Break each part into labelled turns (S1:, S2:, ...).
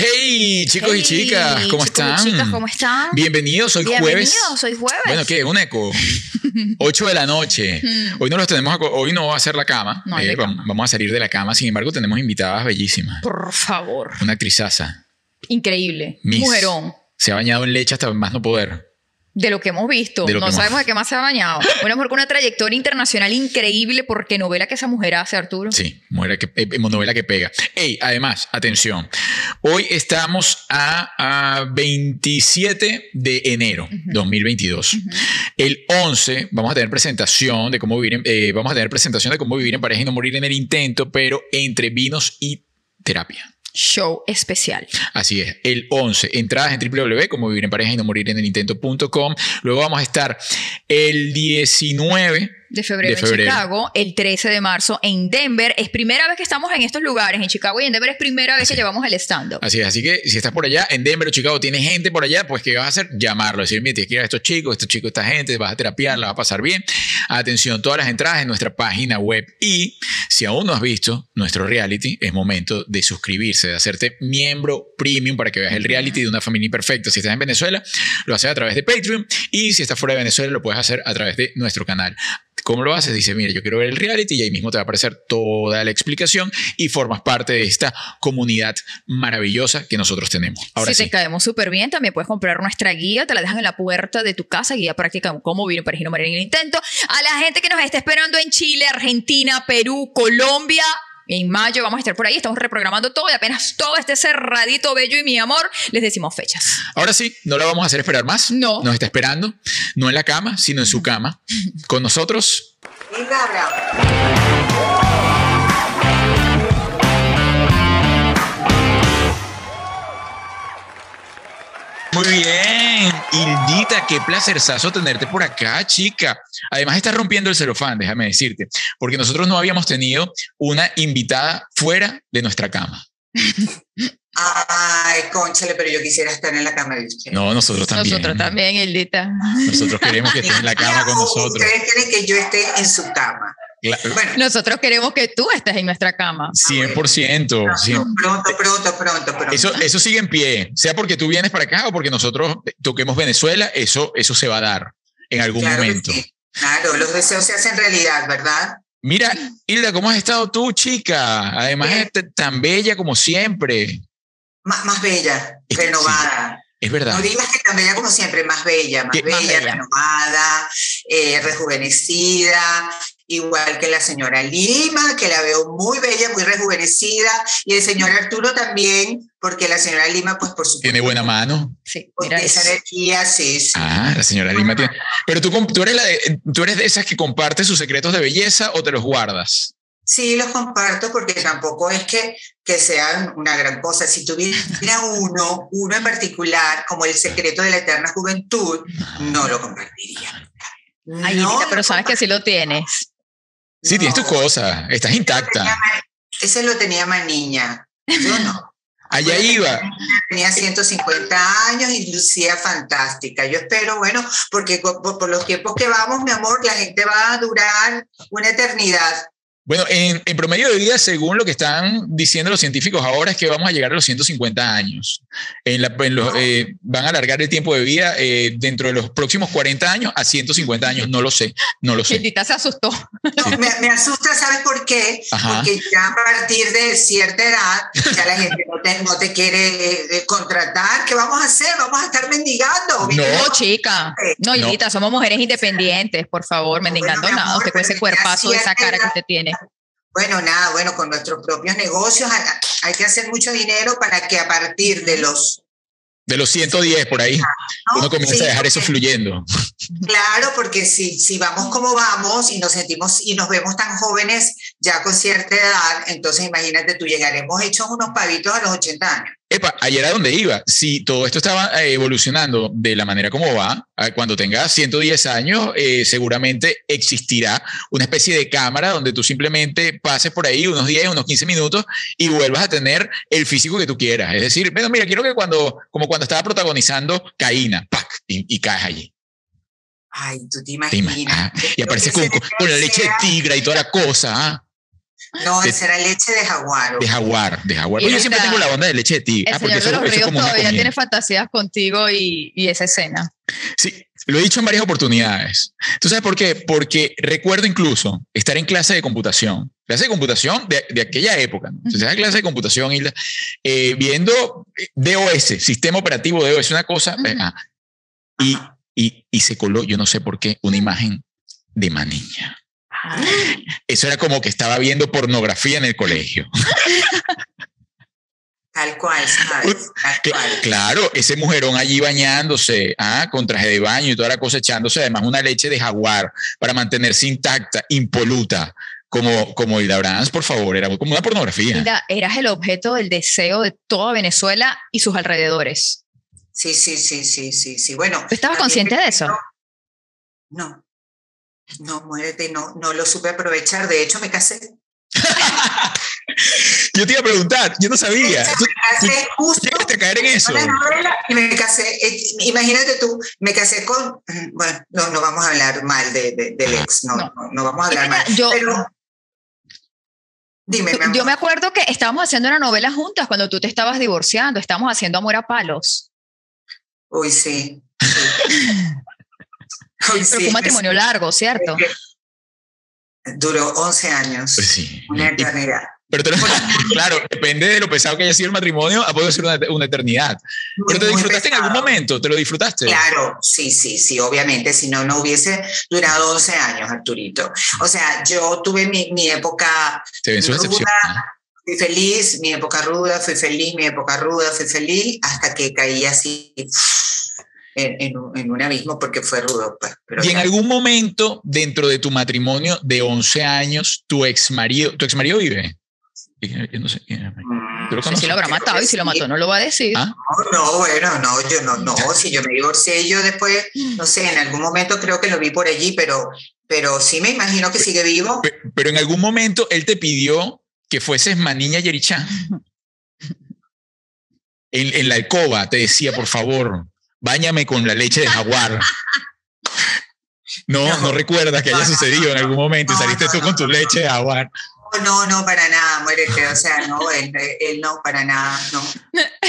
S1: Hey, chicos y chicas, ¿cómo
S2: chicos y
S1: están?
S2: chicas, ¿cómo están?
S1: Bienvenidos, hoy jueves.
S2: Bienvenidos, hoy jueves.
S1: Bueno, ¿qué? Un eco. 8 de la noche. Hoy no los tenemos, a- hoy no va a ser la cama.
S2: No,
S1: Eh,
S2: cama.
S1: Vamos a salir de la cama. Sin embargo, tenemos invitadas bellísimas.
S2: Por favor.
S1: Una actrizaza.
S2: Increíble.
S1: Miss.
S2: Mujerón.
S1: Se ha bañado en leche hasta más no poder.
S2: De lo que hemos visto. No
S1: hemos-
S2: sabemos de qué más se ha bañado. Una mujer con una trayectoria internacional increíble porque novela que esa mujer hace, Arturo.
S1: Sí, mujer que, eh, novela que pega. Ey, además, atención. Hoy estamos a, a 27 de enero 2022. El 11 vamos a tener presentación de cómo vivir en, eh, vamos a tener presentación de cómo vivir en pareja y no morir en el intento, pero entre vinos y terapia.
S2: Show especial.
S1: Así es, el 11. Entradas en www, como vivir en pareja y no morir en el intento.com. Luego vamos a estar el 19
S2: De febrero,
S1: De febrero.
S2: en Chicago, el 13 de marzo en Denver. Es primera vez que estamos en estos lugares, en Chicago y en Denver es primera vez
S1: Así
S2: que llevamos el stand-up.
S1: Así es, así que si estás por allá en Denver o Chicago, tienes gente por allá, pues ¿qué vas a hacer? Llamarlo, decir, mira, tienes que ir a estos chicos, estos chicos, esta gente, vas a terapiar, la vas a pasar bien. Atención, todas las entradas en nuestra página web y si aún no has visto nuestro reality, es momento de suscribirse, de hacerte miembro premium para que veas el reality de una familia imperfecta. Si estás en Venezuela, lo haces a través de Patreon y si estás fuera de Venezuela, lo puedes hacer a través de nuestro canal. ¿Cómo lo haces? Dice, mira, yo quiero ver el reality y ahí mismo te va a aparecer toda la explicación y formas parte de esta comunidad maravillosa que nosotros tenemos. Ahora
S2: si
S1: sí.
S2: te caemos súper bien, también puedes comprar nuestra guía, te la dejan en la puerta de tu casa, guía práctica cómo vivir en pareja y no morir en el intento. A la gente que nos está esperando en Chile, Argentina, Perú, Colombia. En mayo vamos a estar por ahí, estamos reprogramando todo y apenas todo esté cerradito, bello y mi amor, les decimos fechas.
S1: Ahora sí, no la vamos a hacer esperar más.
S2: No.
S1: Nos está esperando, no en la cama, sino en su cama. Con nosotros, Muy bien, Hildita, qué placerzazo tenerte por acá, chica. Además, estás rompiendo el celofán, déjame decirte, porque nosotros no habíamos tenido una invitada fuera de nuestra cama.
S3: Ay, conchale, pero yo quisiera estar en la cama de usted.
S1: No, nosotros también.
S2: Nosotros también, Eldita.
S1: Nosotros queremos que estés en la cama con nosotros.
S3: Ustedes quieren que yo esté en su cama. Bueno,
S2: Nosotros queremos que tú estés en nuestra cama.
S1: 100%. sí.
S3: pronto, pronto, pronto, pronto.
S1: Eso, eso sigue en pie, sea porque tú vienes para acá o porque nosotros toquemos Venezuela, eso, eso se va a dar en algún
S3: Claro
S1: momento.
S3: sí. Claro, los deseos se hacen realidad, ¿verdad?
S1: Mira, Hilda, ¿cómo has estado tú, chica? Además, es t- tan bella como siempre.
S3: Más, más bella,
S1: Es que sí.
S3: renovada.
S1: Es verdad.
S3: No digas que tan bella como siempre, más bella, más
S1: ¿Qué?
S3: bella,
S2: Más bella.
S3: renovada, eh, rejuvenecida, igual que la señora Lima, que la veo muy bella, muy rejuvenecida, y el señor Arturo también, porque la señora Lima, pues por supuesto,
S1: Tiene buena mano.
S2: Sí, mira
S3: esa energía, sí, sí.
S1: Ah, la señora Lima tiene. Pero tú, tú, eres la de, tú eres de esas que comparte sus secretos de belleza o te los guardas.
S3: Sí, los comparto porque tampoco es que, que sean una gran cosa. Si tuviera uno, uno en particular, como el secreto de la eterna juventud, no lo compartiría.
S2: Ay,
S3: No
S2: Eldita, pero
S3: lo
S2: sabes que sí lo tienes.
S1: Sí, tienes tus cosas, estás intacta.
S3: Ese lo tenía más niña. Yo no.
S1: Allá iba.
S3: Tenía 150 años y lucía fantástica. Yo espero, bueno, porque por, por los tiempos que vamos, mi amor, la gente va a durar una eternidad.
S1: Bueno, en, en promedio de vida, según lo que están diciendo los científicos ahora, es que vamos a llegar a los 150 años. En la- en los, eh, van a alargar el tiempo de vida eh, dentro de los próximos 40 años a 150 años. No lo sé, no lo sé.
S2: Eldita se asustó.
S3: No, me, me asusta, ¿sabes por qué?
S1: Ajá.
S3: Porque ya a partir de cierta edad, ya la gente no te, no te quiere eh, eh, contratar. ¿Qué vamos a hacer? ¿Vamos a estar mendigando?
S1: No.
S2: No, chica. No,
S1: No.
S2: Eldita, somos mujeres independientes, por favor, mendigando
S3: Bueno,
S2: nada. Usted con ese cuerpazo, esa cara que
S3: edad-
S2: usted tiene.
S3: Bueno, nada, bueno, con nuestros propios negocios hay, que hacer mucho dinero para que a partir de los...
S1: De los 110 por ahí,
S3: ¿no?
S1: uno comienza
S3: Sí,
S1: a dejar eso fluyendo.
S3: Claro, porque si, si vamos como vamos y nos sentimos y nos vemos tan jóvenes ya con cierta edad, entonces imagínate tú, llegaremos hechos unos pavitos a los 80 años.
S1: Epa, ayer a donde iba, si todo esto estaba eh, evolucionando de la manera como va, ah, cuando tengas 110 años, eh, seguramente existirá una especie de cámara donde tú simplemente pases por ahí unos 10, unos 15 minutos y vuelvas a tener el físico que tú quieras. Es decir, bueno, mira, quiero que cuando, como cuando estaba protagonizando Caína, ¡pac! y, y caes allí.
S3: Ay, tú te
S1: Te
S3: imaginas.
S1: imaginas. Y apareces con, con la leche de
S3: sea-
S1: tigre y toda la cosa. ¿ah?
S3: No,
S1: De-
S3: esa era leche de jaguar.
S1: De jaguar, de jaguar. Pero yo siempre tengo la onda de leche de tigre.
S2: El
S1: Ah, porque
S2: señor de los
S1: eso como
S2: todavía tiene fantasías contigo y, y esa escena.
S1: Sí, lo he dicho en varias oportunidades. ¿Tú sabes por qué? Porque recuerdo incluso estar en clase de computación, clase de computación de, de aquella época, ¿no? Entonces, clase de computación, Hilda, eh, viendo eh, DOS, sistema operativo DOS, una cosa, eh, ah, y, y, y se coló, yo no sé por qué, una imagen de Maniña. Eso era como que estaba viendo pornografía en el colegio.
S3: Tal cual, ¿sabes? Tal cual.
S1: Claro, ese mujerón allí bañándose, ah, con traje de baño y toda la cosa, echándose además una leche de jaguar para mantenerse intacta, impoluta, como, como Hilda Brans, por favor, era como una pornografía.
S2: Hilda, eras el objeto del deseo de toda Venezuela y sus alrededores.
S3: Sí, sí, sí, sí, sí, sí. Bueno.
S2: ¿Tú estabas consciente de eso?
S3: No. No, muérete, no, no lo supe aprovechar. De hecho, me casé.
S1: Yo te iba a preguntar, yo no sabía. ¿Tú
S3: Me casé justo
S1: llegaste a caer en eso?
S3: y me casé. eh, Imagínate tú, me casé con. Bueno, no, no vamos a hablar mal de, de- del ex, no,
S2: No.
S3: no, no vamos a hablar
S2: Mira,
S3: mal.
S2: yo-
S3: Pero. Dime, mi amor.
S2: Yo me acuerdo que estábamos haciendo una novela juntas cuando tú te estabas divorciando, estábamos haciendo Amor a Palos.
S3: Uy, sí. sí.
S2: Pero
S3: sí,
S2: fue un matrimonio largo, ¿cierto?
S3: Duró 11 años.
S1: Pues sí.
S3: Una
S1: Y-
S3: eternidad.
S1: pero te lo- claro, depende de lo pesado que haya sido el matrimonio, ha podido ser una, una eternidad. Pero te disfrutaste en algún
S3: pesado.
S1: momento, te lo disfrutaste.
S3: Claro, sí, sí, sí, obviamente, si no, no hubiese durado 11 años, Arturito. O sea, yo tuve mi, mi época
S1: sus
S3: ruda, fui feliz, mi época ruda, fui feliz, mi época ruda, fui feliz, hasta que caí así en en un abismo porque fue rudo. pues, pero
S1: Y en algún momento dentro de tu matrimonio de 11 años, tu ex marido, ¿tu ex marido vive? Yo no sé. ¿Tú lo
S3: Mm,
S1: conoces?
S2: si lo habrá matado y si lo mató no lo va a decir.
S1: Ah,
S3: No, no, bueno, no, yo no, no, si yo me divorcié, yo después, no sé, en algún momento creo que lo vi por allí, pero, pero sí me imagino que sigue vivo.
S1: pe- pero en algún momento él te pidió que fueses Maniña Yerichá. En, en la alcoba te decía, por favor, báñame con la leche de jaguar. No, no,
S3: No.
S1: recuerdas que haya
S3: No, no,
S1: sucedido en algún momento y
S3: No,
S1: saliste
S3: no,
S1: tú
S3: no,
S1: con tu
S3: no.
S1: leche de jaguar.
S3: No, no, para nada, muérete, o sea, no, él, él no, para nada, no.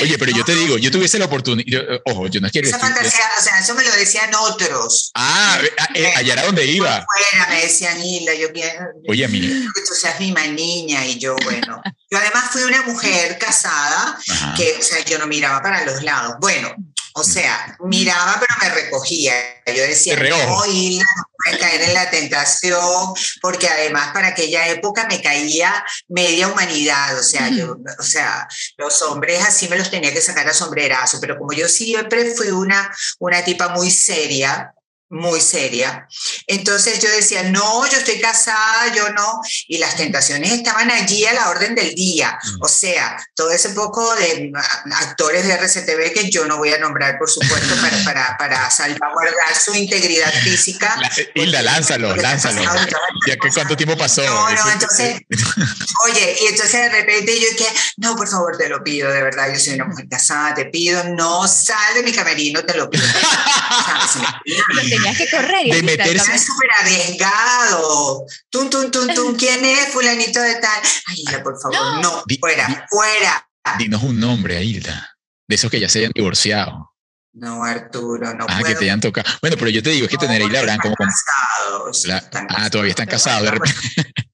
S1: Oye, pero yo te digo, yo tuviese la oportunidad, ojo, yo no quiero
S3: Esa
S1: decir-
S3: fantasía, o sea, eso me lo decían otros.
S1: Ah, eh, allá era donde iba.
S3: Fuera, me decían, Hilda, yo quiero
S1: Oye, mira.
S3: que tú seas mi niña, y yo, bueno. Yo además fui una mujer casada
S1: Ajá.
S3: que, o sea, yo no miraba para los lados. Bueno, o sea, miraba, pero me recogía. Yo decía, no, Hilda, no puedes caer en la tentación, porque además para aquella época me caía media humanidad, o sea, yo, o sea, los hombres así me los tenía que sacar a sombrerazo, pero como yo siempre fui una, una tipa muy seria, muy seria. Entonces yo decía, no, yo estoy casada, yo no. Y las tentaciones estaban allí a la orden del día.
S1: Mm.
S3: O sea, todo ese poco de ah, actores de RCTV que yo no voy a nombrar, por supuesto, para, para, para salvaguardar su integridad física.
S1: La- Hilda, lánzalo,
S3: Porque
S1: lánzalo.
S3: todas
S1: Ya que cuánto tiempo pasó.
S3: No, no, entonces, oye, y entonces de repente yo que, no, por favor, te lo pido, de verdad, yo soy una mujer casada, te pido, no sal de mi camerino, te lo pido. ¿Sabes?
S2: Pero tenías que correr. y
S1: De meterse-
S3: súper arriesgado. Tum, tum, tum, tum. ¿Quién es? Fulanito de tal. Ay, Hilda, por favor, no.
S1: Di-
S3: fuera, fuera.
S1: Dinos un nombre, Hilda. De esos que ya se hayan divorciado.
S3: No, Arturo, no
S1: Ah, que te hayan tocado. Bueno, pero yo te digo, es que
S3: No,
S1: tener a Hilda Brand como...
S3: casados,
S1: la-
S3: están
S1: ah, todavía están casados. De repente.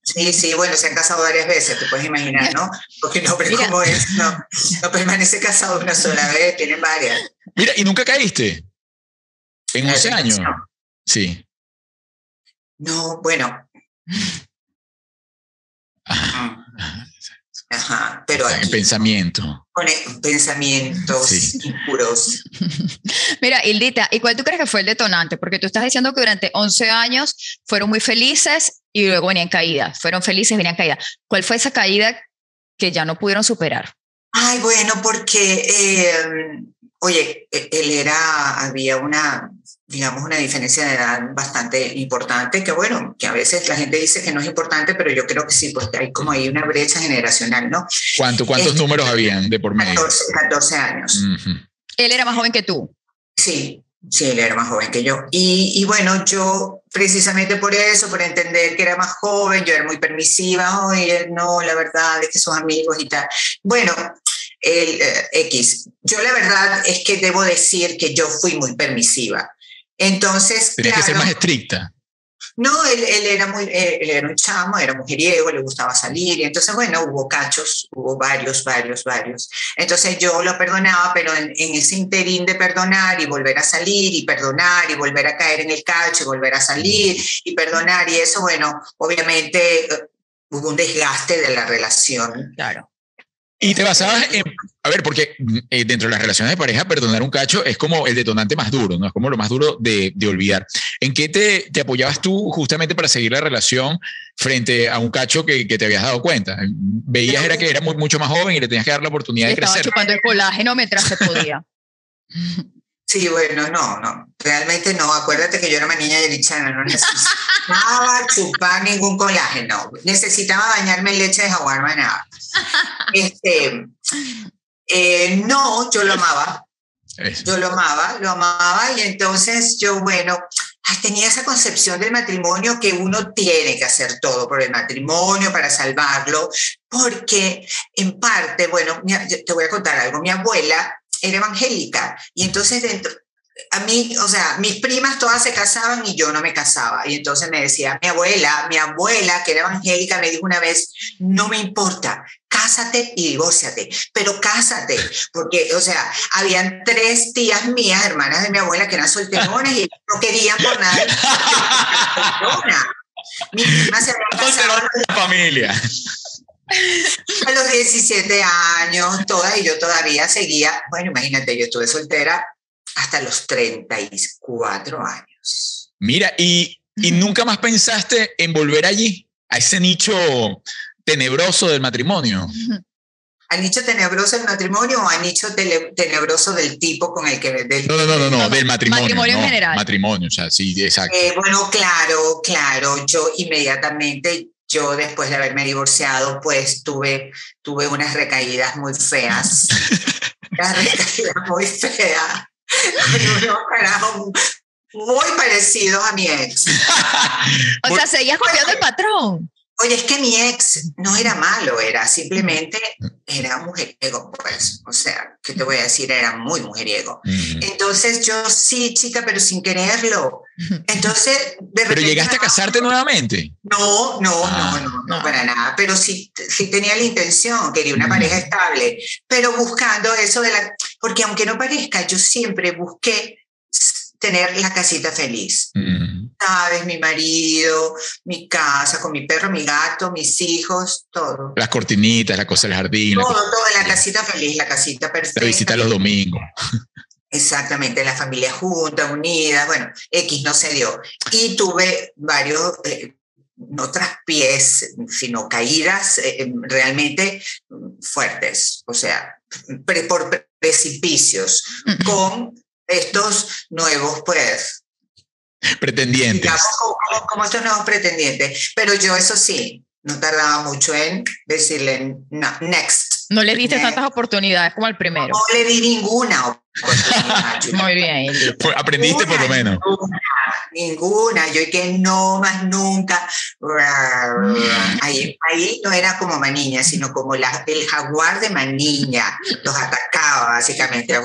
S3: Sí, sí, bueno, se han casado varias veces, te puedes imaginar, ¿no? Porque hombre
S2: Mira.
S3: como es, no, no permanece casado una sola vez, tiene varias.
S1: Mira, y nunca caíste. En
S3: La
S1: 11 años. Sí.
S3: No, bueno.
S1: Ajá.
S3: Ajá, pero
S1: En
S3: aquí
S1: pensamiento.
S3: pone pensamientos
S1: Sí.
S3: impuros.
S2: Mira, Hildita, ¿y cuál tú crees que fue el detonante? Porque tú estás diciendo que durante 11 años fueron muy felices y luego venían caídas. Fueron felices, venían caídas. ¿Cuál fue esa caída que ya no pudieron superar?
S3: Ay, bueno, porque, eh, oye, e- él era, había una, digamos, una diferencia de edad bastante importante, que bueno, que a veces la gente dice que no es importante, pero yo creo que sí, porque hay como ahí una brecha generacional, ¿no?
S1: ¿Cuánto, ¿Cuántos
S3: Este-
S1: números habían de por medio?
S3: 14, 14 años.
S1: Ujú.
S2: Él era más joven que tú.
S3: Sí, Sí, él era más joven que yo. Y, y, bueno, yo precisamente por eso, por entender que era más joven, yo era muy permisiva, oye, no, la verdad es que son amigos y tal. Bueno, el eh, X, yo la verdad es que debo decir que yo fui muy permisiva. Entonces,
S1: Tenías que ser más estricta.
S3: No, él, él, era muy, él era un chamo, era mujeriego, le gustaba salir, y entonces, bueno, hubo cachos, hubo varios, varios, varios. Entonces yo lo perdonaba, pero en, en, ese interín de perdonar y volver a salir, y perdonar, y volver a caer en el cacho, y volver a salir, y perdonar, y eso, bueno, obviamente eh, hubo un desgaste de la relación.
S2: Claro.
S1: Y te basabas en, a ver, porque eh, dentro de las relaciones de pareja, perdonar un cacho es como el detonante más duro, ¿no? Es como lo más duro de, de olvidar. ¿En qué te, te, apoyabas tú justamente para seguir la relación frente a un cacho que, que te habías dado cuenta? Veías era que era muy, mucho más joven y le tenías que dar la oportunidad de
S2: Estaba
S1: crecer.
S2: chupando el colágeno mientras se podía.
S3: Sí, bueno, no, no, realmente no. Acuérdate que yo era una niña de bichana, no necesitaba chupar ningún colágeno. Necesitaba bañarme en leche de jaguar nada. Este, eh, no, yo lo amaba.
S1: Eso.
S3: Yo lo amaba, lo amaba y entonces yo, bueno, tenía esa concepción del matrimonio que uno tiene que hacer todo por el matrimonio para salvarlo, porque en parte, bueno, te voy a contar algo, mi abuela era evangélica y entonces dentro, a mí, o sea, mis primas todas se casaban y yo no me casaba. Y entonces me decía, mi abuela, mi abuela, que era evangélica, me dijo una vez, no me importa, cásate y divórciate, pero cásate, porque, o sea, habían tres tías mías, hermanas de mi abuela, que eran solteronas y no querían por nada. Mi prima se había casado
S1: familia.
S3: A los 17 años, todas, y yo todavía seguía, bueno, imagínate, yo estuve soltera hasta los 34 años.
S1: Mira, y, y nunca más pensaste en volver allí, a ese nicho tenebroso del matrimonio.
S3: ¿Al nicho tenebroso del matrimonio o al nicho tele, tenebroso del tipo con el que... Del,
S1: no, no, no, no, no, del matrimonio.
S2: Matrimonio
S1: no,
S2: en general.
S1: Matrimonio, o sea, sí, exacto.
S3: Eh, bueno, claro, claro, yo inmediatamente, yo después de haberme divorciado, pues tuve, tuve unas recaídas muy feas. unas recaídas muy feas. unos carajos muy parecidos a mi ex.
S2: o sea, seguías copiando el patrón.
S3: Oye, es que mi ex no era malo, era simplemente, era mujeriego, pues, o sea, ¿qué te voy a decir? Era muy mujeriego. Entonces yo sí, chica, pero sin quererlo. Entonces, de
S1: ¿Pero llegaste a casarte nuevamente?
S3: No, no,
S1: Ah,
S3: no, no, no,
S2: no.
S3: para nada, pero sí, sí tenía la intención, quería una pareja estable, pero buscando eso de la, porque aunque no parezca, yo siempre busqué tener la casita feliz.
S1: Mm.
S3: Sabes, mi marido, mi casa, con mi perro, mi gato, mis hijos, todo.
S1: Las cortinitas, la cosa del jardín, la,
S3: Todo,
S1: cosa-
S3: todo, la casita feliz, la casita
S1: la
S3: perfecta.
S1: visita los domingos.
S3: Exactamente, la familia junta, unida, bueno, X no se dio. Y tuve varios, eh, no traspiés, sino caídas eh, realmente fuertes, o sea, pre- por precipicios, con estos nuevos, pues,
S1: Pretendientes.
S3: digamos, como, como- estos nuevos pretendientes. Pero yo, eso sí, no tardaba mucho en decirle, no, next.
S2: No le diste
S3: Next.
S2: tantas oportunidades como al primero.
S3: No le di ninguna oportunidad.
S2: Muy bien.
S1: Pues, Aprendiste por lo
S3: Ninguna,
S1: menos.
S3: Ninguna, ninguna. Yo y que no más nunca. Ahí, ahí no era como Maniña, sino como la, el jaguar de Maniña. Los atacaba básicamente.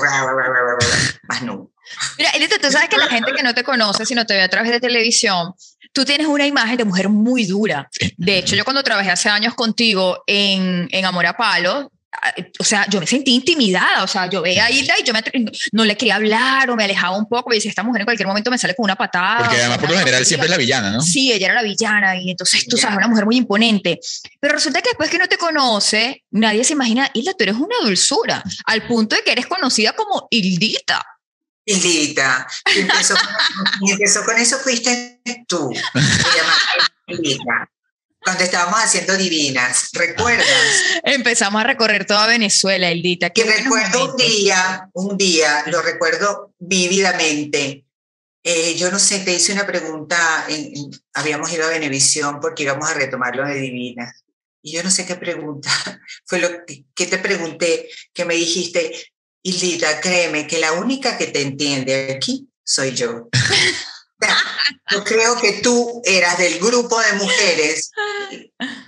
S3: Más nunca.
S2: Mira, Elita, tú sabes que la gente que no te conoce, si no te ve a través de televisión, tú tienes una imagen de mujer muy dura. De hecho, yo cuando trabajé hace años contigo en, en Amor a Palo, ah, o sea, yo me sentí intimidada, o sea, yo veía a Hilda y yo me, no le quería hablar o me alejaba un poco, y decía, esta mujer en cualquier momento me sale con una patada.
S1: Porque además, por lo general,
S2: grosería".
S1: siempre es la villana, ¿no?
S2: Sí, ella era la villana y entonces tú sabes, una mujer muy imponente. Pero resulta que después que no te conoce, nadie se imagina, Hilda, tú eres una dulzura, al punto de que eres conocida como Hildita.
S3: Quien empezó, empezó con eso fuiste tú. Cuando estábamos haciendo divinas, ¿recuerdas?
S2: Empezamos a recorrer toda Venezuela, Hildita.
S3: Que recuerdo un día, un día, lo recuerdo vívidamente. Eh, yo no sé, te hice una pregunta, en- en- habíamos ido a Venevisión porque íbamos a retomar lo de Divinas. Y yo no sé qué pregunta fue lo que, que te pregunté, que me dijiste, Hildita, créeme que la única que te entiende aquí soy yo. yo creo que tú eras del grupo de mujeres,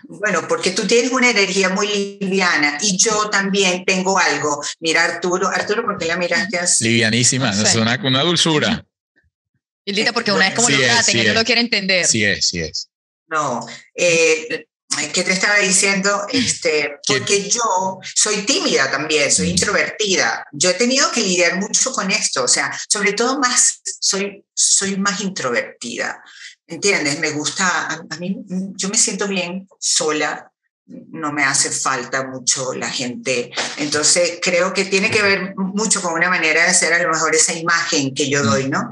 S3: bueno, porque tú tienes una energía muy liviana y yo también tengo algo. Mira, Arturo, Arturo, ¿por qué la miraste así?
S1: Livianísima,
S2: No sé.
S1: es una, una dulzura.
S2: Hildita, porque una vez como
S1: Sí
S2: lo
S1: es,
S2: traten,
S1: sí
S2: no
S1: es.
S2: lo quiere entender.
S1: Sí es, sí es.
S3: No, eh, ¿qué te estaba diciendo? Este, porque yo soy tímida también, soy
S1: Mm.
S3: introvertida. Yo he tenido que lidiar mucho con esto, o sea, sobre todo más, soy, soy más introvertida. ¿Entiendes? Me gusta, a, a mí, yo me siento bien sola, no me hace falta mucho la gente. Entonces, creo que tiene que ver mucho con una manera de ser a lo mejor esa imagen que yo doy, ¿no?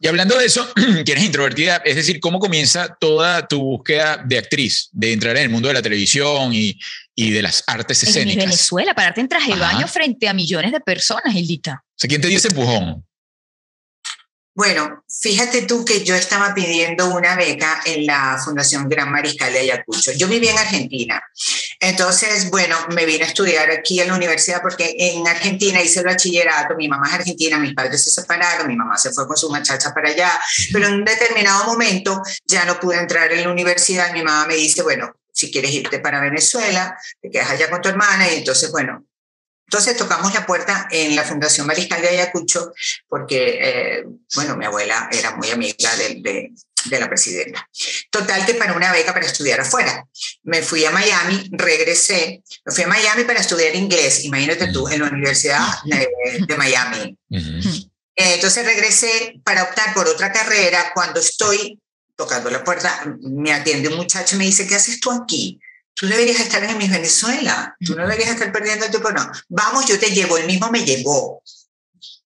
S1: Y hablando de eso, que eres introvertida, es decir, ¿cómo comienza toda tu búsqueda de actriz, de entrar en el mundo de la televisión y, y de las artes
S2: En
S1: escénicas?
S2: Venezuela, pararte en traje de baño frente a millones de personas, Hildita.
S1: O sea, ¿quién te dio ese empujón?
S3: Bueno, fíjate tú que yo estaba pidiendo una beca en la Fundación Gran Mariscal de Ayacucho. Yo vivía en Argentina. Entonces, bueno, me vine a estudiar aquí en la universidad porque en Argentina hice el bachillerato. Mi mamá es argentina, mis padres se separaron, mi mamá se fue con su muchacha para allá. Pero en un determinado momento ya no pude entrar en la universidad. Mi mamá me dice, bueno, si quieres irte para Venezuela, te quedas allá con tu hermana. Y entonces, bueno, entonces tocamos la puerta en la Fundación Mariscal de Ayacucho porque, eh, bueno, mi abuela era muy amiga de, de, de, la presidenta. Total que para una beca para estudiar afuera. Me fui a Miami, regresé, me fui a Miami para estudiar inglés, imagínate tú, en la Universidad de, de Miami.
S1: Uh -huh.
S3: entonces regresé para optar por otra carrera. Cuando estoy tocando la puerta, me atiende un muchacho y me dice, ¿qué haces tú aquí? Tú deberías estar en Miss Venezuela, tú no deberías estar perdiendo el tiempo, no. Vamos, yo te llevo, el mismo me llevó.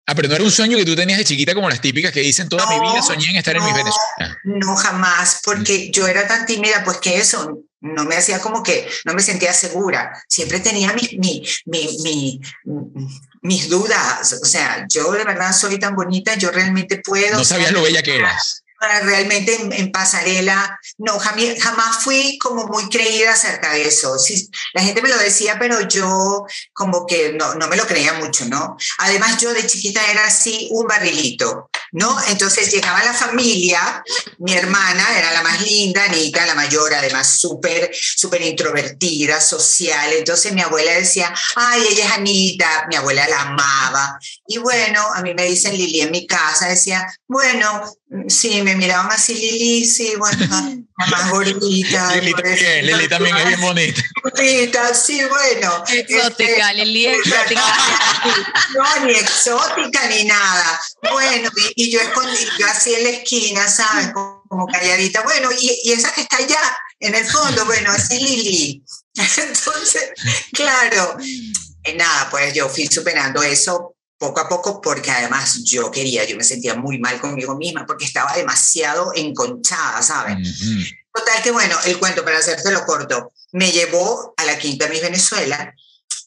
S1: Ah, pero no era un sueño que tú tenías de chiquita como las típicas que dicen toda
S3: no,
S1: mi vida soñé en estar
S3: no,
S1: en Miss Venezuela.
S3: No, jamás, porque yo era tan tímida, pues que eso no me hacía como que, no me sentía segura. Siempre tenía mi, mi, mi, mi, mis dudas. O sea, yo de verdad soy tan bonita, yo realmente puedo.
S1: No sabías lo bella que eras
S3: realmente en, pasarela, no, jamás, jamás fui como muy creída acerca de eso. Sí, la gente me lo decía, pero yo como que no, no me lo creía mucho, ¿no? Además, yo de chiquita era así un barrilito, ¿no? Entonces llegaba la familia, mi hermana era la más linda, Anita, la mayor, además súper, súper introvertida, social. Entonces mi abuela decía, ay, ella es Anita, mi abuela la amaba. Y bueno, a mí me dicen Lili en mi casa, decía, bueno, sí, me miraban así, Lili, sí, bueno, la más gordita.
S1: Lili también, Lili también es bien bonita.
S3: Bonita, sí, bueno.
S2: Exótica, este, Lili exótica.
S3: No, ni exótica ni nada. Bueno, y, y yo escondí, yo así en la esquina, ¿sabes? Como, calladita. Bueno, y, y, esa que está allá, en el fondo, bueno, así Lili. Entonces, claro, eh, nada, pues yo fui superando eso poco a poco porque además yo quería, yo me sentía muy mal conmigo misma porque estaba demasiado enconchada, ¿sabes? Uh -huh. Total que bueno, el cuento para hacértelo corto, me llevó a la Quinta Miss Venezuela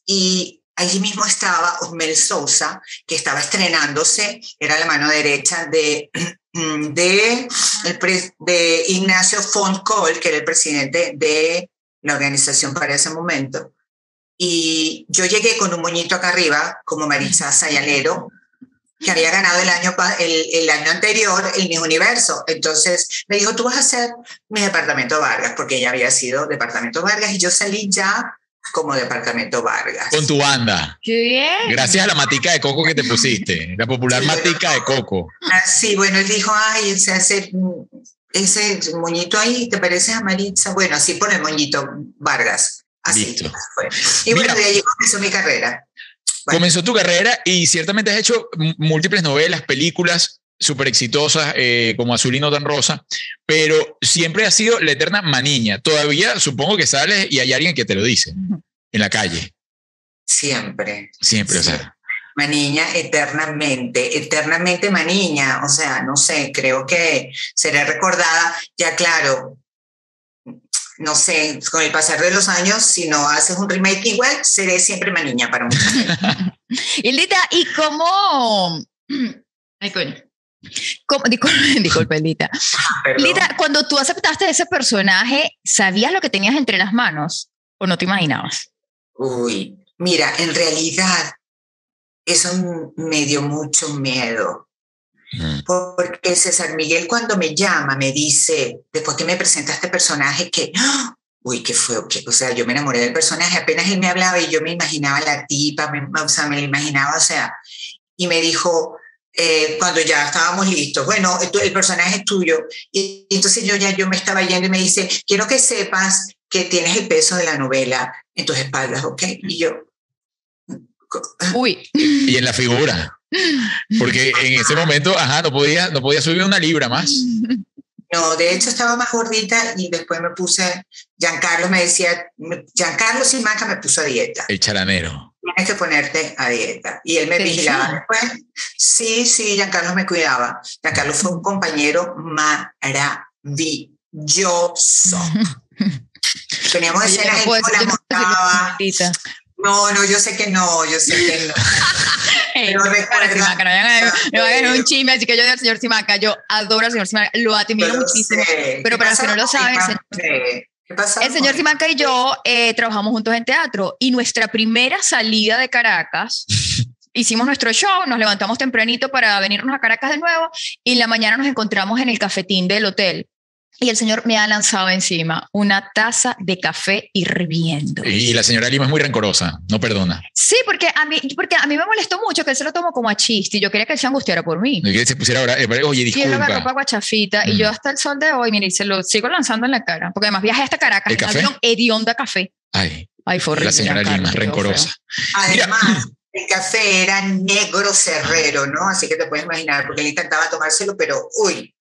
S3: y allí mismo estaba Osmel Sousa, que estaba estrenándose, era la mano derecha de, de, de Ignacio Fontcol, que era el presidente de la organización para ese momento. Y yo llegué con un moñito acá arriba, como Maritza Sayalero, que había ganado el año, el, el, año anterior el Miss Universo. Entonces me dijo, tú vas a hacer mi departamento Vargas, porque ella había sido departamento Vargas y yo salí ya como departamento Vargas.
S1: Con tu banda.
S2: ¡Qué bien!
S1: Gracias a la matica de coco que te pusiste, la popular sí, matica
S3: bueno,
S1: de coco.
S3: Sí, bueno, él dijo, ay, ese, ese, ese moñito ahí, ¿te parece a Maritza? Bueno, así por el moñito Vargas. Así
S1: Listo.
S3: fue. Y bueno, Mira, de allí comenzó mi carrera.
S1: Bueno. Comenzó tu carrera y ciertamente has hecho múltiples novelas, películas súper exitosas eh, como Azul y no tan rosa, pero siempre has sido la eterna maniña. Todavía supongo que sales y hay alguien que te lo dice en la calle.
S3: Siempre.
S1: Siempre,
S3: sí.
S1: o sea.
S3: Maniña eternamente, eternamente maniña. O sea, no sé, creo que seré recordada, ya claro, no sé, con el pasar de los años, si no haces un remake igual, seré siempre una niña para gente.
S2: Hildita, ¿y cómo? Ay, coño. ¿Cómo? Disculpe, disculpe Lita.
S3: Ah,
S2: Lita, cuando tú aceptaste ese personaje, ¿sabías lo que tenías entre las manos o no te imaginabas?
S3: Uy, mira, en realidad eso me dio mucho miedo.
S1: Mm.
S3: Porque César Miguel cuando me llama me dice, después que me presenta este personaje, que, ¡ah! uy, qué fue, qué, o sea, yo me enamoré del personaje, apenas él me hablaba y yo me imaginaba la tipa, me, o sea, me la imaginaba, o sea, y me dijo, eh, cuando ya estábamos listos, bueno, el personaje es tuyo. Y, y entonces yo ya yo me estaba yendo y me dice, quiero que sepas que tienes el peso de la novela en tus espaldas, ¿ok? Y yo,
S2: Uy.
S1: Y en la figura. Porque en ese momento, ajá, no podía, no podía subir una libra más.
S3: No, de hecho estaba más gordita y después me puse, Giancarlo me decía, Giancarlo Simaca me puso a dieta.
S1: El charanero.
S3: Tienes que ponerte a dieta. Y él me
S2: ¿Te
S3: vigilaba. Después, sí, sí, Giancarlo me cuidaba. Giancarlo fue un compañero maravilloso. Teníamos escenas,
S2: no
S3: las
S2: que
S3: montaba.
S2: ahorita.
S3: No, no, yo sé que no, yo sé que no. Pero recuerda-
S2: Simaca, no a un chisme, así que yo del señor Simaca, yo adoro al señor Simaca, lo admiro
S3: lo
S2: muchísimo.
S3: sé.
S2: pero
S3: ¿Qué
S2: para los que no lo saben, El señor Simaca y yo eh, trabajamos juntos en teatro y nuestra primera salida de Caracas, hicimos nuestro show, nos levantamos tempranito para venirnos a Caracas de nuevo y en la mañana nos encontramos en el cafetín del hotel. Y el señor me ha lanzado encima una taza de café hirviendo.
S1: Y la señora Lima es muy rencorosa, no perdona.
S2: Sí, porque a mí, porque a mí me molestó mucho que él se lo tomó como a chiste y yo quería que él se angustiara por mí.
S1: Quiere que se pusiera ahora, eh, oye,
S2: Y él lo agarró para
S1: disculpa.
S2: guachafita y
S1: Mm.
S2: yo hasta el sol de hoy, mire, y se lo sigo lanzando en la cara. Porque además viajé hasta Caracas
S1: ¿El
S2: en
S1: café?
S2: avión hedionda café.
S1: Ay,
S2: Ay, fue horrible.
S1: la señora Lima,
S2: quedó
S1: rencorosa. Mira.
S3: Además, el café era negro cerrero, ¿no? Así que te puedes imaginar, porque él intentaba tomárselo, pero uy,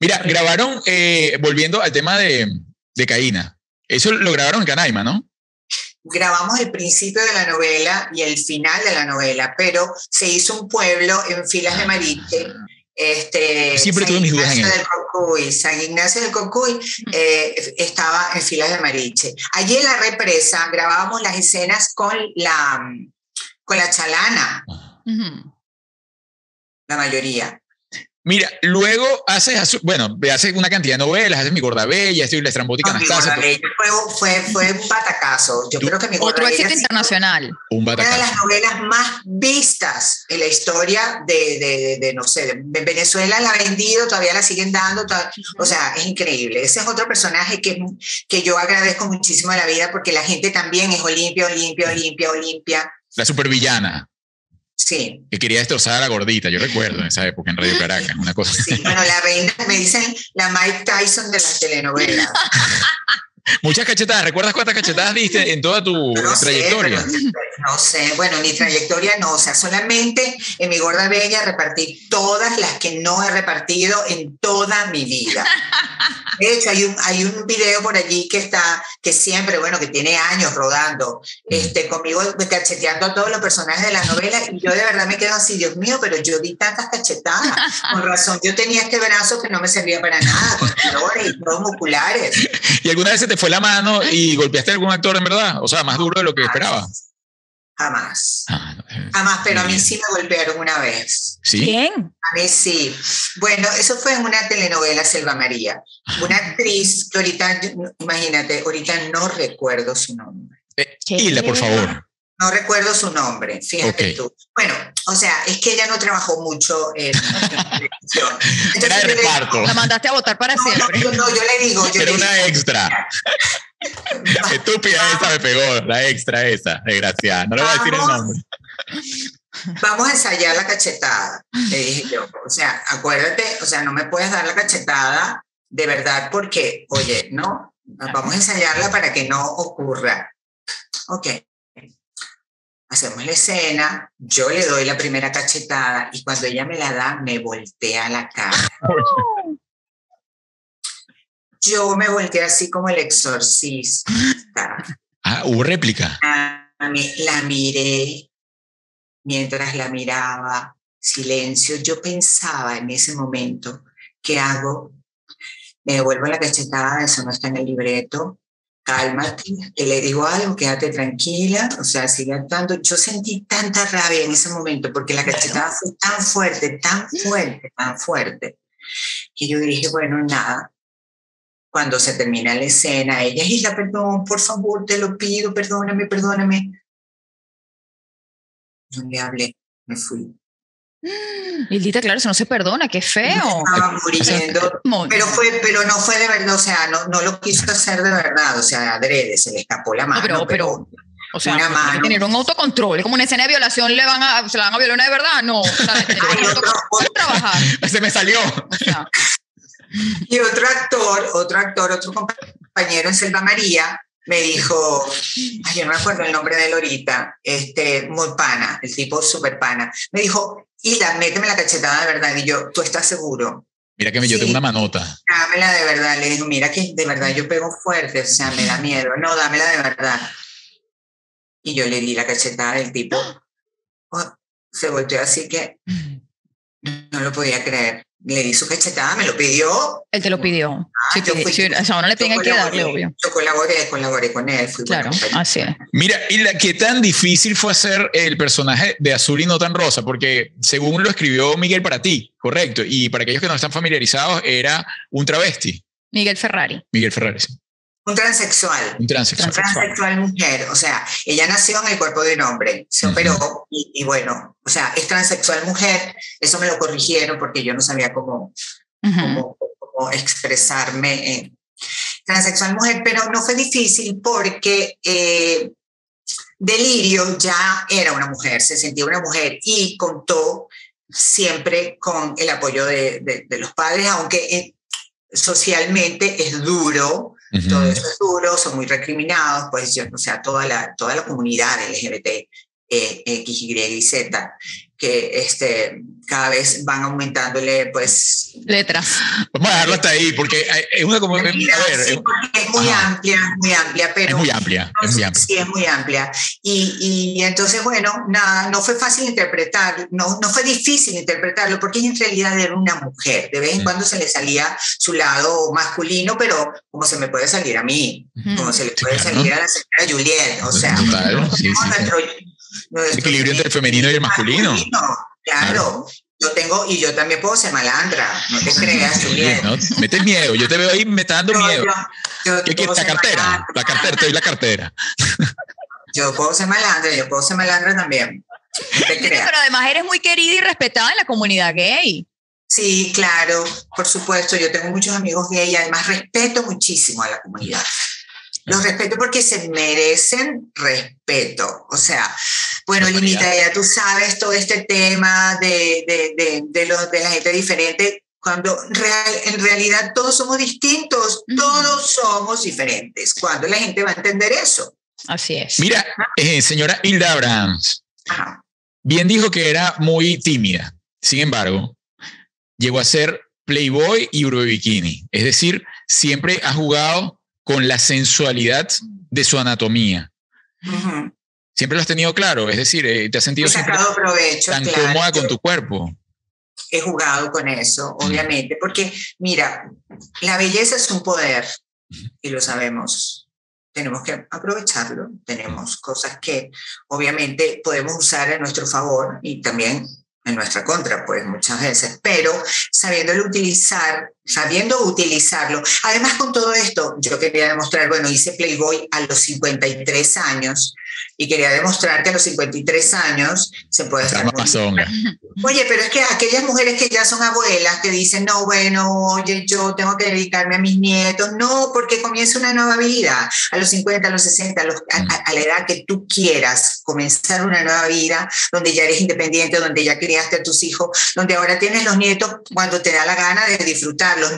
S1: Mira, grabaron, eh, volviendo al tema de, de Caína. Eso lo grabaron en Canaima, ¿no?
S3: grabamos el principio de la novela y el final de la novela, pero se hizo un pueblo en filas de Mariche. Este,
S1: Siempre
S3: San
S1: tuve mis dudas en
S3: del Cocuy, San Ignacio del Cocuy eh, estaba en filas de Mariche. Allí en la represa grabábamos las escenas con la, con la chalana, la mayoría.
S1: Mira, luego haces, bueno, haces una cantidad de novelas, haces Mi Gorda Bella, estoy La Estrambótica
S3: No, mi Gorda Bella fue, fue, fue un batacazo. Yo creo que mi Gorda
S2: Otro éxito internacional.
S1: un
S3: una de
S1: batacazo.
S3: las novelas más vistas en la historia de, de, de- de, no sé, de Venezuela la ha vendido, todavía la siguen dando, toda- o sea, es increíble. Ese es otro personaje que, que yo agradezco muchísimo a la vida porque la gente también es Olimpia, Olimpia, Olimpia, Olimpia.
S1: La supervillana,
S3: Sí,
S1: que quería destrozar a la gordita, yo recuerdo en esa época en Radio Caracas, una cosa
S3: sí. Bueno, la reina, me dicen la Mike Tyson de las telenovelas.
S1: Muchas cachetadas, ¿recuerdas cuántas cachetadas diste en toda tu
S3: No sé,
S1: trayectoria?
S3: pero- no sé, bueno, mi trayectoria no, o sea, solamente en mi gorda bella repartí todas las que no he repartido en toda mi vida. De hecho, hay un, hay un video por allí que está, que siempre, bueno, que tiene años rodando, este, conmigo cacheteando a todos los personajes de la novela, y yo de verdad me quedo así, Dios mío, pero yo di tantas cachetadas. Con razón, yo tenía este brazo que no me servía para nada, con dolores y todos musculares.
S1: ¿Y alguna vez se te fue la mano y golpeaste a algún actor en verdad? O sea, más duro de lo que esperaba.
S3: Jamás.
S1: Ah, no, eh,
S3: Jamás, pero a mí
S1: Bien.
S3: sí me golpearon una vez.
S1: ¿Sí?
S2: ¿Quién?
S3: A mí sí. Bueno, eso fue en una telenovela Selva María. Una actriz que ahorita, imagínate, ahorita no recuerdo su nombre.
S1: Eh, por favor.
S3: No recuerdo su nombre, fíjate tú. Bueno, o sea, es que ella no trabajó mucho en, televisión. Entonces
S1: Era reparto.
S2: La mandaste a votar para
S3: No, no,
S2: siempre.
S3: yo, no, yo le digo, yo
S1: Era
S3: le
S1: una
S3: digo,
S1: extra. Estúpida esa me pegó, la extra esa, desgraciada. No le voy a decir el nombre.
S3: vamos a ensayar la cachetada. Le dije yo, o sea, acuérdate, o sea, no me puedes dar la cachetada de verdad porque, oye, no, vamos a ensayarla para que no ocurra. Ok. Hacemos la escena, yo le doy la primera cachetada y cuando ella me la da, me voltea la cara. Yo me volteé así como el exorcista.
S1: Ah, hubo réplica.
S3: La, la miré mientras la miraba, silencio. Yo pensaba en ese momento, ¿qué hago? Me devuelvo la cachetada, eso no está en el libreto. Cálmate, que le digo algo, quédate tranquila, o sea, sigue actuando. Yo sentí tanta rabia en ese momento porque la cachetada fue tan fuerte, tan fuerte, tan fuerte, que yo dije, bueno, nada, cuando se termina la escena, ella, Isla, perdón, por favor, te lo pido, perdóname, perdóname. No le hablé, me fui.
S2: Hildita, claro, eso no se perdona, qué feo.
S3: Estaba muriendo. Pero, fue, pero no fue de verdad, o sea, no, no lo quiso hacer de verdad, o sea, adrede, se le escapó la mano.
S2: pero- pero- O sea,
S3: Una
S2: tiene que
S3: mano.
S2: tener un autocontrol. Es como una escena de violación, le van a, se la van a violar una de verdad. No, o sea,
S3: Ay, otro-
S2: trabajar.
S1: Se me salió.
S2: O sea,
S3: Y otro actor, otro actor, otro compañero en Selva María, me dijo, ay, yo no me acuerdo el nombre de él ahorita, este, muy pana, el tipo súper pana, me dijo, Hilda, méteme la cachetada de verdad. Y yo, ¿tú estás seguro?
S1: Mira que me, yo tengo una manota.
S3: Dámela de verdad. Le dijo, mira que de verdad yo pego fuerte, o sea, me da miedo. No, dámela de verdad. Y yo le di la cachetada del tipo. oh, se volteó así que no lo podía creer. Le di su cachetada, me lo pidió.
S2: él te lo pidió.
S3: Ah, yo fui-
S2: si- o sea, uno le
S3: yo
S2: tienen que darle,
S3: colaboré,
S2: obvio.
S3: Yo colaboré, colaboré con él. Fui
S2: Claro, así es.
S1: Mira, y la, ¿qué tan difícil fue hacer el personaje de azul y no tan rosa? Porque según lo escribió Miguel para ti, correcto. Y para aquellos que no están familiarizados, era un travesti,
S2: Miguel Ferrari.
S1: Miguel Ferrer, sí,
S3: Un transexual.
S1: un transexual.
S2: Trans-
S3: transexual mujer, o sea, ella nació en el cuerpo de un hombre, se operó y, y bueno, o sea, es transexual mujer, eso me lo corrigieron porque yo no sabía cómo, cómo, cómo expresarme. Transexual mujer, pero no fue difícil porque eh, Delirio ya era una mujer, se sentía una mujer y contó siempre con el apoyo de, de- de los padres, aunque eh, socialmente es duro,
S1: Ujú.
S3: todo eso es duro, son muy recriminados, pues yo, o sea, toda la, toda la comunidad LGBT, eh, X, Y y Z, que este, cada vez van aumentándole, pues...
S2: Letras.
S1: Vamos a dejarlo hasta ahí, porque es una como. A ver,
S3: sí,
S1: es,
S3: muy
S1: Ajá.
S3: amplia, muy amplia, pero...
S1: es muy amplia, es muy amplia.
S3: Sí, es muy amplia. Y, y entonces, bueno, nada, no fue fácil interpretar, no, no fue difícil interpretarlo, porque ella en realidad era una mujer. De vez en
S1: Mm.
S3: cuando se le salía su lado masculino, pero como se me puede salir a mí, como se le
S1: Sí,
S3: puede
S1: claro.
S3: salir a la señora Juliet. O sea,
S1: sí, sí, sí.
S3: nuestro
S1: Equilibrio entre el femenino y el masculino.
S3: Claro. Yo tengo, y yo también puedo ser malandra, no te creas, Juliet.
S1: ¿no? Metes miedo, yo te veo ahí, me está dando miedo.
S3: yo- yo
S1: ¿Qué quieres? La cartera,
S3: malandra.
S1: la cartera, te doy la cartera.
S3: Yo puedo ser malandra, yo puedo ser malandra también. No te creas.
S2: Pero además eres muy querida y respetada en la comunidad gay.
S3: Sí, claro, por supuesto. Yo tengo muchos amigos gay y además respeto muchísimo a la comunidad. Los respeto porque se merecen respeto. O sea, bueno. Limita, ya tú sabes todo este tema de, de, de, de, lo- de la gente diferente. Cuando real, en realidad todos somos distintos, todos somos diferentes. Cuando la gente va a entender eso.
S2: Así es.
S1: Mira, eh, señora Hilda Abrams,
S3: Ajá.
S1: bien dijo que era muy tímida. Sin embargo, llegó a ser Playboy y Bikini. Es decir, siempre ha jugado con la sensualidad de su anatomía. Siempre lo has tenido claro. Es decir, eh, te has sentido siempre
S3: provecho.
S1: tan
S3: claro.
S1: cómoda con tu cuerpo.
S3: he jugado con eso, obviamente, porque mira, la belleza es un poder y lo sabemos. Tenemos que aprovecharlo. Tenemos cosas que obviamente podemos usar en nuestro favor y también en nuestra contra, pues muchas veces, pero sabiéndolo utilizar, sabiendo utilizarlo. Además, con todo esto, yo quería demostrar, bueno, hice Playboy a los 53 años y quería demostrar que a los 53 años se puede estar. Oye, pero es que aquellas mujeres que ya son abuelas, que dicen, no, bueno, oye, yo tengo que dedicarme a mis nietos, no, porque comienza una nueva vida, a los 50, a los 60, a, los- a- a- a la edad que tú quieras, comenzar una nueva vida, donde ya eres independiente, donde ya criaste a tus hijos, donde ahora tienes los nietos cuando te da la gana de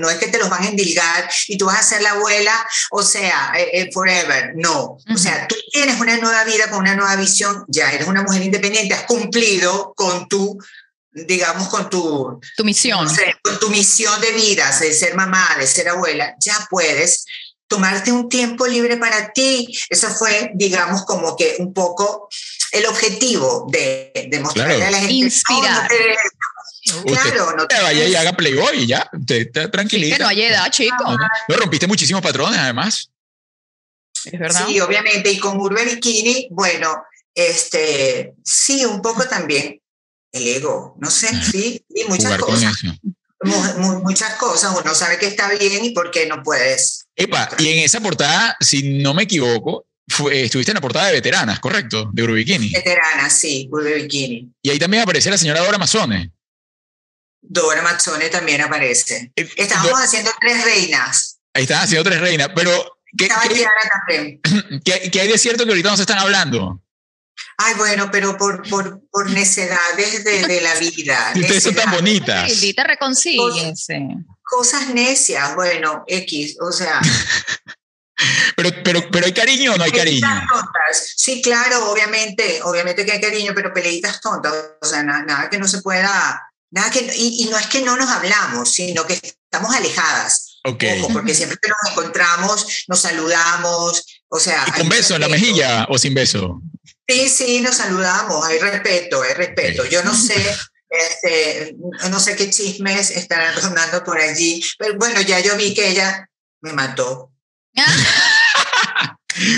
S3: no es que te los van a endilgar y tú vas a ser la abuela, o sea, eh, eh, forever, no, o sea, tú tienes una nueva vida con una nueva visión, ya eres una mujer independiente, has cumplido con tu digamos, con tu,
S2: Tu misión.
S3: no sé, con tu misión de vida, de ser mamá, de ser abuela, ya puedes tomarte un tiempo libre para ti. Eso fue, digamos, como que un poco el objetivo de, de mostrarle
S1: Claro.
S3: a la gente.
S2: Inspirar.
S3: No, no te- claro, no
S1: Usted vaya y haga Playboy y ya, usted está
S2: Sí,
S1: tranquilita.
S2: que no hay edad, chico.
S1: No, no. No, rompiste muchísimos patrones, además.
S2: Es verdad.
S3: Sí, obviamente. Y con Urbe Bikini, bueno, este, sí, un poco también el ego, no sé, sí, y muchas
S1: Jugar con
S3: cosas, mu- muchas cosas. Uno sabe que está bien y por qué no puedes.
S1: Epa, y en esa portada, si no me equivoco, fue- estuviste en la portada de Veteranas, ¿correcto? De Urubikini.
S3: Veterana, sí, Urbe Bikini.
S1: Y ahí también aparece la señora Dora Mazzone.
S3: Dora Mazzone también aparece.
S1: Eh,
S3: Estábamos
S1: Do-
S3: haciendo tres reinas.
S1: Ahí están haciendo tres reinas, pero ¿qué,
S3: Estaba
S1: qué-
S3: también.
S1: qué- qué hay de cierto que ahorita no se están hablando?
S3: Ay, bueno, pero por, por, por necedades de, de la vida.
S1: Ustedes son tan bonitas.
S2: Hildita, reconcíliense.
S3: Cosas necias, bueno, X, o sea.
S1: Pero, pero, pero hay cariño o no hay cariño.
S3: Peleitas tontas. Sí, claro, obviamente, obviamente que hay cariño, pero peleitas tontas, o sea, na- nada que no se pueda, nada que, y, y no es que no nos hablamos, sino que estamos alejadas.
S1: Ok.
S3: Ojo, porque siempre que nos encontramos, nos saludamos, o sea.
S1: ¿Y con beso en la mejilla o sin beso?
S3: Sí, sí, nos saludamos, hay respeto, hay respeto. Yo no sé, este, no sé qué chismes estarán rondando por allí, pero bueno, ya yo vi que ella me mató.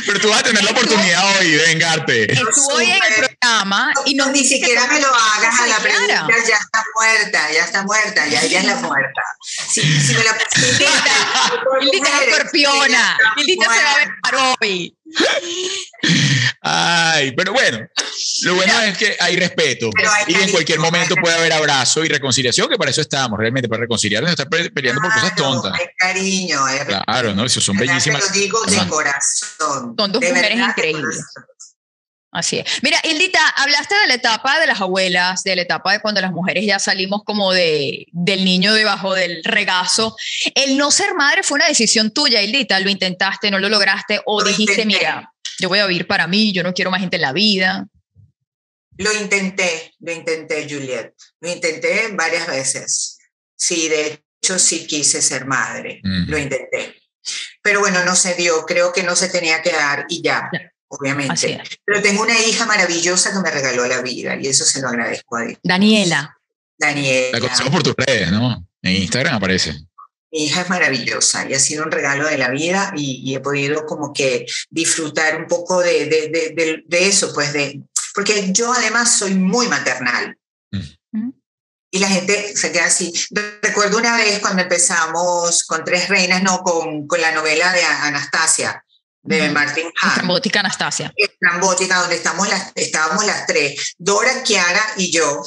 S1: Pero tú vas a tener la oportunidad hoy de vengarte.
S2: Estuvo hoy en el programa y no
S3: No, ni siquiera me lo hagas a la pregunta, ya está muerta, ya está muerta, ya ella es la muerta. Si, si me la
S2: es escorpiona. Hildita se va a vengar hoy.
S1: Ay, pero bueno, lo bueno es que hay respeto
S3: hay
S1: y en cualquier momento puede haber abrazo y reconciliación, que para eso estamos realmente, para reconciliarnos estar pe- peleando por cosas
S3: Claro,
S1: tontas.
S3: Hay cariño, hay respeto.
S1: Claro, ¿no? Eso son
S3: ¿Verdad?
S1: bellísimas.
S3: Te lo digo de corazón.
S2: Son dos
S3: de
S2: mujeres increíbles. Así es. Mira, Hildita, hablaste de la etapa de las abuelas, de la etapa de cuando las mujeres ya salimos como de, del niño debajo del regazo. El no ser madre fue una decisión tuya, Hildita. Lo intentaste, no lo lograste, o
S3: Lo
S2: dijiste,
S3: intenté.
S2: mira, yo voy a vivir para mí, yo no quiero más gente en la vida.
S3: Lo intenté, lo intenté, Juliet. Lo intenté varias veces. Sí, de hecho, sí quise ser madre.
S1: Mm.
S3: Lo intenté. Pero bueno, no se dio. Creo que no se tenía que dar y ya, obviamente. Pero tengo una hija maravillosa que me regaló la vida y eso se lo agradezco a Dios.
S2: Daniela.
S3: Daniela.
S1: La conocemos por tus redes, ¿no? En Instagram aparece.
S3: Mi hija es maravillosa y ha sido un regalo de la vida y, y he podido como que disfrutar un poco de, de, de, de- de eso, pues de, porque yo además soy muy maternal.
S1: Mm.
S3: Y la gente se queda así. Recuerdo una vez cuando empezamos con Tres Reinas, no, con, con la novela de Anastasia, de
S2: Ujú.
S3: Martin Hahn,
S2: botica Anastasia.
S3: Trambótica, donde estamos las, estábamos las tres, Dora, Kiara y yo.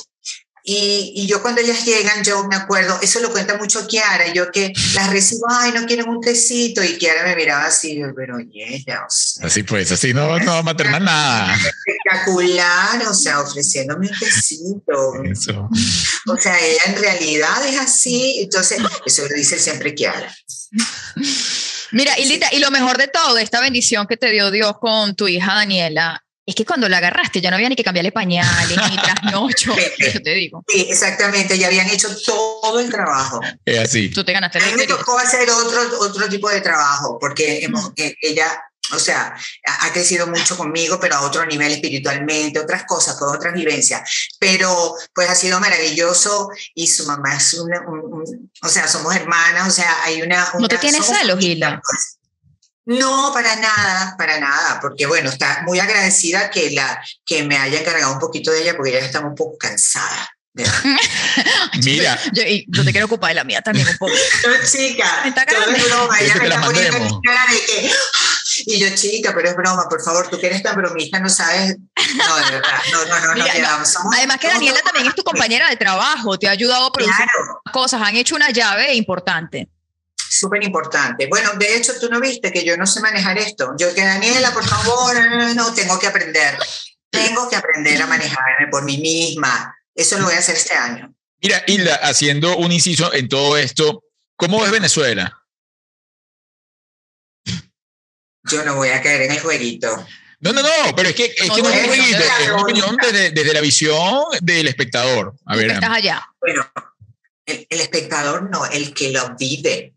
S3: Y, y yo cuando ellas llegan, yo me acuerdo, eso lo cuenta mucho Kiara, yo que las recibo, ay, no quieren un tecito, y Kiara me miraba así, yo, pero oye, ella, o sea,
S1: Así pues, así no, no va a maternal nada.
S3: espectacular, o sea, ofreciéndome un tecito.
S1: Eso.
S3: O sea, ella en realidad es así, entonces, eso lo dice siempre Kiara.
S2: Mira, Hildita, y lo mejor de todo, de esta bendición que te dio Dios con tu hija Daniela, es que cuando la agarraste ya no había ni que cambiarle pañales, ni trasnocho. Eso te digo.
S3: Sí, exactamente, ya habían hecho todo el trabajo.
S1: Es así.
S2: Tú te ganaste
S3: A mí me tocó hacer otro, otro tipo de trabajo, porque hemos, eh, ella, o sea, ha crecido mucho conmigo, pero a otro nivel espiritualmente, otras cosas, con otras vivencias. Pero pues ha sido maravilloso y su mamá es una, un- un- o sea, somos hermanas, o sea, hay una...
S2: ¿No te
S3: una-
S2: tienes celos, Hilda?
S3: pues. No, para nada, para nada, porque bueno, está muy agradecida que, la, que me haya encargado un poquito de ella, porque ella está un poco cansada.
S1: Mira,
S2: Yo, y yo te quiero ocupar de la mía también un poco.
S3: No, chica,
S2: Me está
S3: todo es broma, ella
S1: ¿Quieres que
S3: me está poniendo cara de que... Y yo, chica, pero es broma, por favor, tú que eres tan bromista, no sabes... No, de verdad, no, no, no, no,
S2: Mira,
S3: quedamos. Somos-
S2: Además que Daniela también es tu compañera de trabajo, te ha ayudado a producir
S3: Claro,
S2: cosas, han hecho una llave importante.
S3: Súper importante. Bueno, de hecho, tú no viste que yo no sé manejar esto. Yo que Daniela, por favor, no, no, no, tengo que aprender. Tengo que aprender a manejarme por mí misma. Eso lo voy a hacer este año.
S1: mira, Hilda, haciendo un inciso en todo esto, ¿cómo ves Venezuela?
S3: Yo no voy a caer en el jueguito.
S1: No, no, no, pero es que, es
S2: No,
S1: que no es un
S2: no,
S1: jueguito,
S3: no,
S1: es una opinión desde, desde la visión del espectador. A ver,
S2: estás allá.
S3: Bueno, el, el espectador no, el que lo vive.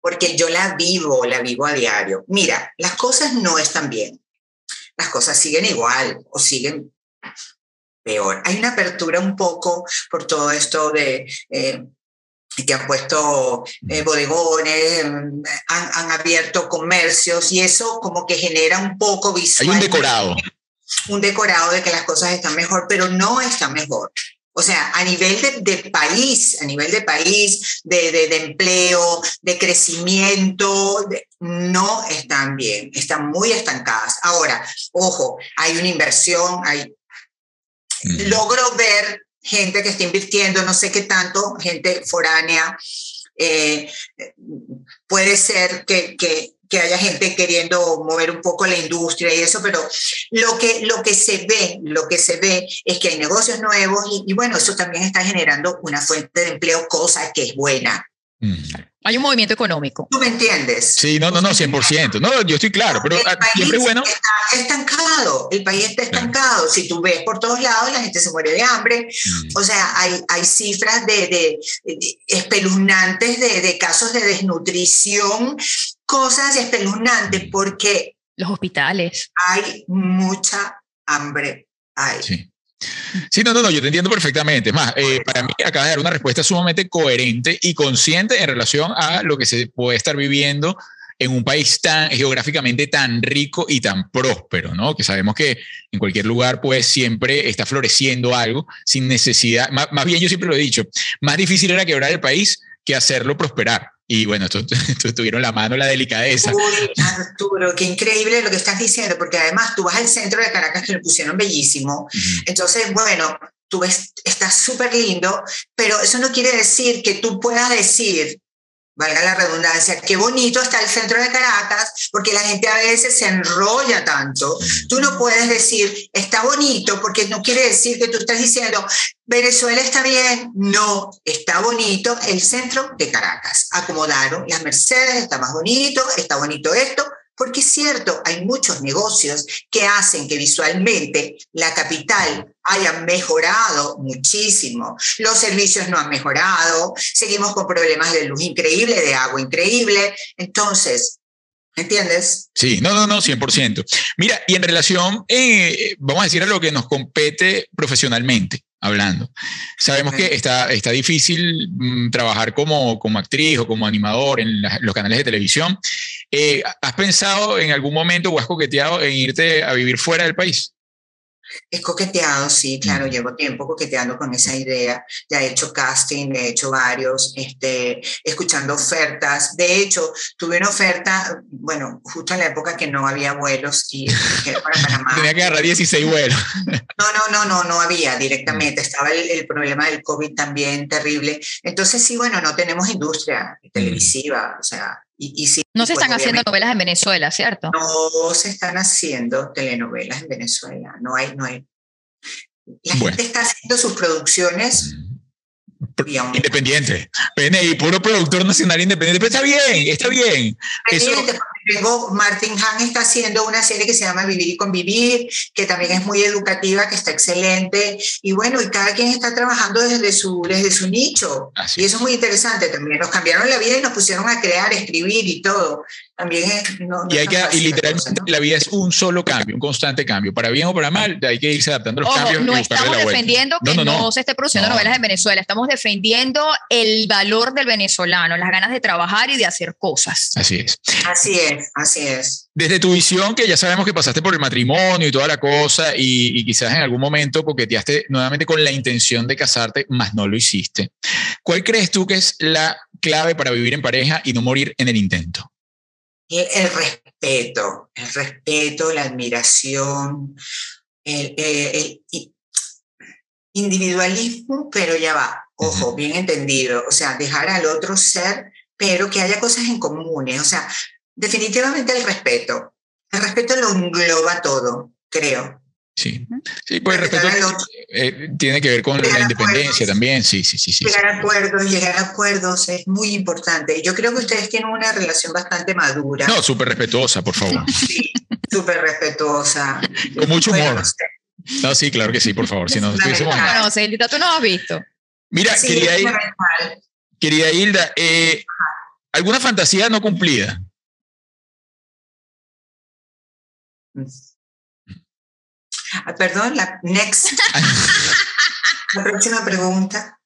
S3: Porque yo la vivo, la vivo a diario. Mira, las cosas no están bien. Las cosas siguen igual o siguen peor. Hay una apertura un poco por todo esto de eh, que han puesto eh, bodegones, mm, han, han abierto comercios y eso como que genera un poco
S1: hay
S3: visual.
S1: un decorado.
S3: Un decorado de que las cosas están mejor, pero no están mejor. O sea, a nivel de, país, a nivel de país, de, de, empleo, de crecimiento, no están bien, están muy estancadas. Ahora, ojo, hay una inversión, hay... Logro ver gente que está invirtiendo, no sé qué tanto, gente foránea. Eh, puede ser que, que, que haya gente queriendo mover un poco la industria y eso, pero lo que, lo que se ve, lo que se ve es que hay negocios nuevos y, bueno, eso también está generando una fuente de empleo, cosa que es buena.
S2: Mm. Hay un movimiento económico.
S3: ¿Tú me entiendes?
S1: Sí, no, no, no, 100%. No, yo estoy claro, pero
S3: el
S1: siempre bueno.
S3: Está estancado, el país está estancado. Si tú ves por todos lados, la gente se muere de hambre. Mm. O sea, hay, hay cifras de, de, espeluznantes de, de, casos de desnutrición, cosas espeluznantes, porque...
S2: Los hospitales.
S3: Hay mucha hambre. Hay.
S1: Sí. Sí, no, no, no, yo te entiendo perfectamente. Es más, eh, para mí acaba de dar una respuesta sumamente coherente y consciente en relación a lo que se puede estar viviendo en un país tan geográficamente tan rico y tan próspero, ¿no? Que sabemos que en cualquier lugar pues siempre está floreciendo algo sin necesidad, más, más bien yo siempre lo he dicho, más difícil era quebrar el país que hacerlo prosperar. Y bueno, tuvieron la mano, la delicadeza.
S3: Uy, Arturo, qué increíble lo que estás diciendo, porque además tú vas al centro de Caracas que lo pusieron bellísimo. Entonces, bueno, tú ves, está súper lindo, pero eso no quiere decir que tú puedas decir, valga la redundancia, qué bonito está el centro de Caracas, porque la gente a veces se enrolla tanto. Tú no puedes decir, está bonito, porque no quiere decir que tú estás diciendo, Venezuela está bien. No, está bonito el centro de Caracas. Acomodaron las Mercedes, está más bonito, está bonito esto, porque es cierto, hay muchos negocios que hacen que visualmente la capital haya mejorado muchísimo. Los servicios no han mejorado, seguimos con problemas de luz increíble, de agua increíble. Entonces, ¿Entiendes?
S1: Sí, no, no, no, 100%. Mira, y en relación, eh, vamos a decir a lo que nos compete profesionalmente, hablando. Sabemos que está, está difícil mm, trabajar como, como actriz o como animador en los canales de televisión. Eh, ¿Has pensado en algún momento o has coqueteado en irte a vivir fuera del país?
S3: Es coqueteado, sí, claro, llevo tiempo coqueteando con esa idea. Ya he hecho casting, he hecho varios, este, escuchando ofertas. De hecho, tuve una oferta, bueno, justo en la época que no había vuelos y
S1: para Panamá. Tenía que agarrar 16 vuelos.
S3: No, no, no, no, no había directamente. Estaba el, problema del COVID también terrible. Entonces, sí, bueno, no tenemos industria televisiva, o sea, y,
S2: no se están haciendo novelas en Venezuela, ¿cierto?
S3: No se están haciendo telenovelas en Venezuela. No hay, no hay. La gente está haciendo sus producciones.
S1: Independiente. PNI, puro productor nacional independiente. Pero está bien, está bien. Eso,
S3: Tengo, Martin Han está haciendo una serie que se llama Vivir y Convivir, que también es muy educativa, que está excelente. Y bueno, y cada quien está trabajando desde su, desde su nicho. y eso es muy interesante también. Nos cambiaron la vida y nos pusieron a crear, escribir y todo. También es, no,
S1: y, hay que, y literalmente la, vida es un solo cambio, un constante cambio. Para bien o para mal, hay que irse adaptando a los cambios.
S2: No estamos defendiendo que no, se esté produciendo novelas en Venezuela, estamos defendiendo el valor del venezolano, las ganas de trabajar y de hacer cosas.
S1: Así es.
S3: Así es así es.
S1: Desde tu visión, que ya sabemos que pasaste por el matrimonio y toda la cosa, y, quizás en algún momento coqueteaste nuevamente con la intención de casarte, mas no lo hiciste. ¿Cuál crees tú que es la clave para vivir en pareja y no morir en el intento?
S3: El, respeto, el respeto, la admiración, el, individualismo, pero ya va, ojo, bien entendido, o sea, dejar al otro ser, pero que haya cosas en comunes, o sea, Definitivamente el respeto. El respeto lo engloba todo, creo.
S1: Sí, sí pues el respeto eh, tiene que ver con la independencia también, sí, sí, sí. sí
S3: llegar a acuerdos, llegar a acuerdos es muy importante. Yo creo que ustedes tienen una relación bastante madura.
S1: No, súper respetuosa, por favor.
S3: Sí, súper respetuosa.
S1: Con mucho humor. No, sí, claro que sí, por favor. Si no,
S2: no, Celita, tú no has visto.
S1: Mira, querida, querida, Hilda, eh, ¿alguna fantasía no cumplida?
S3: Ah, perdón, la next. la próxima pregunta.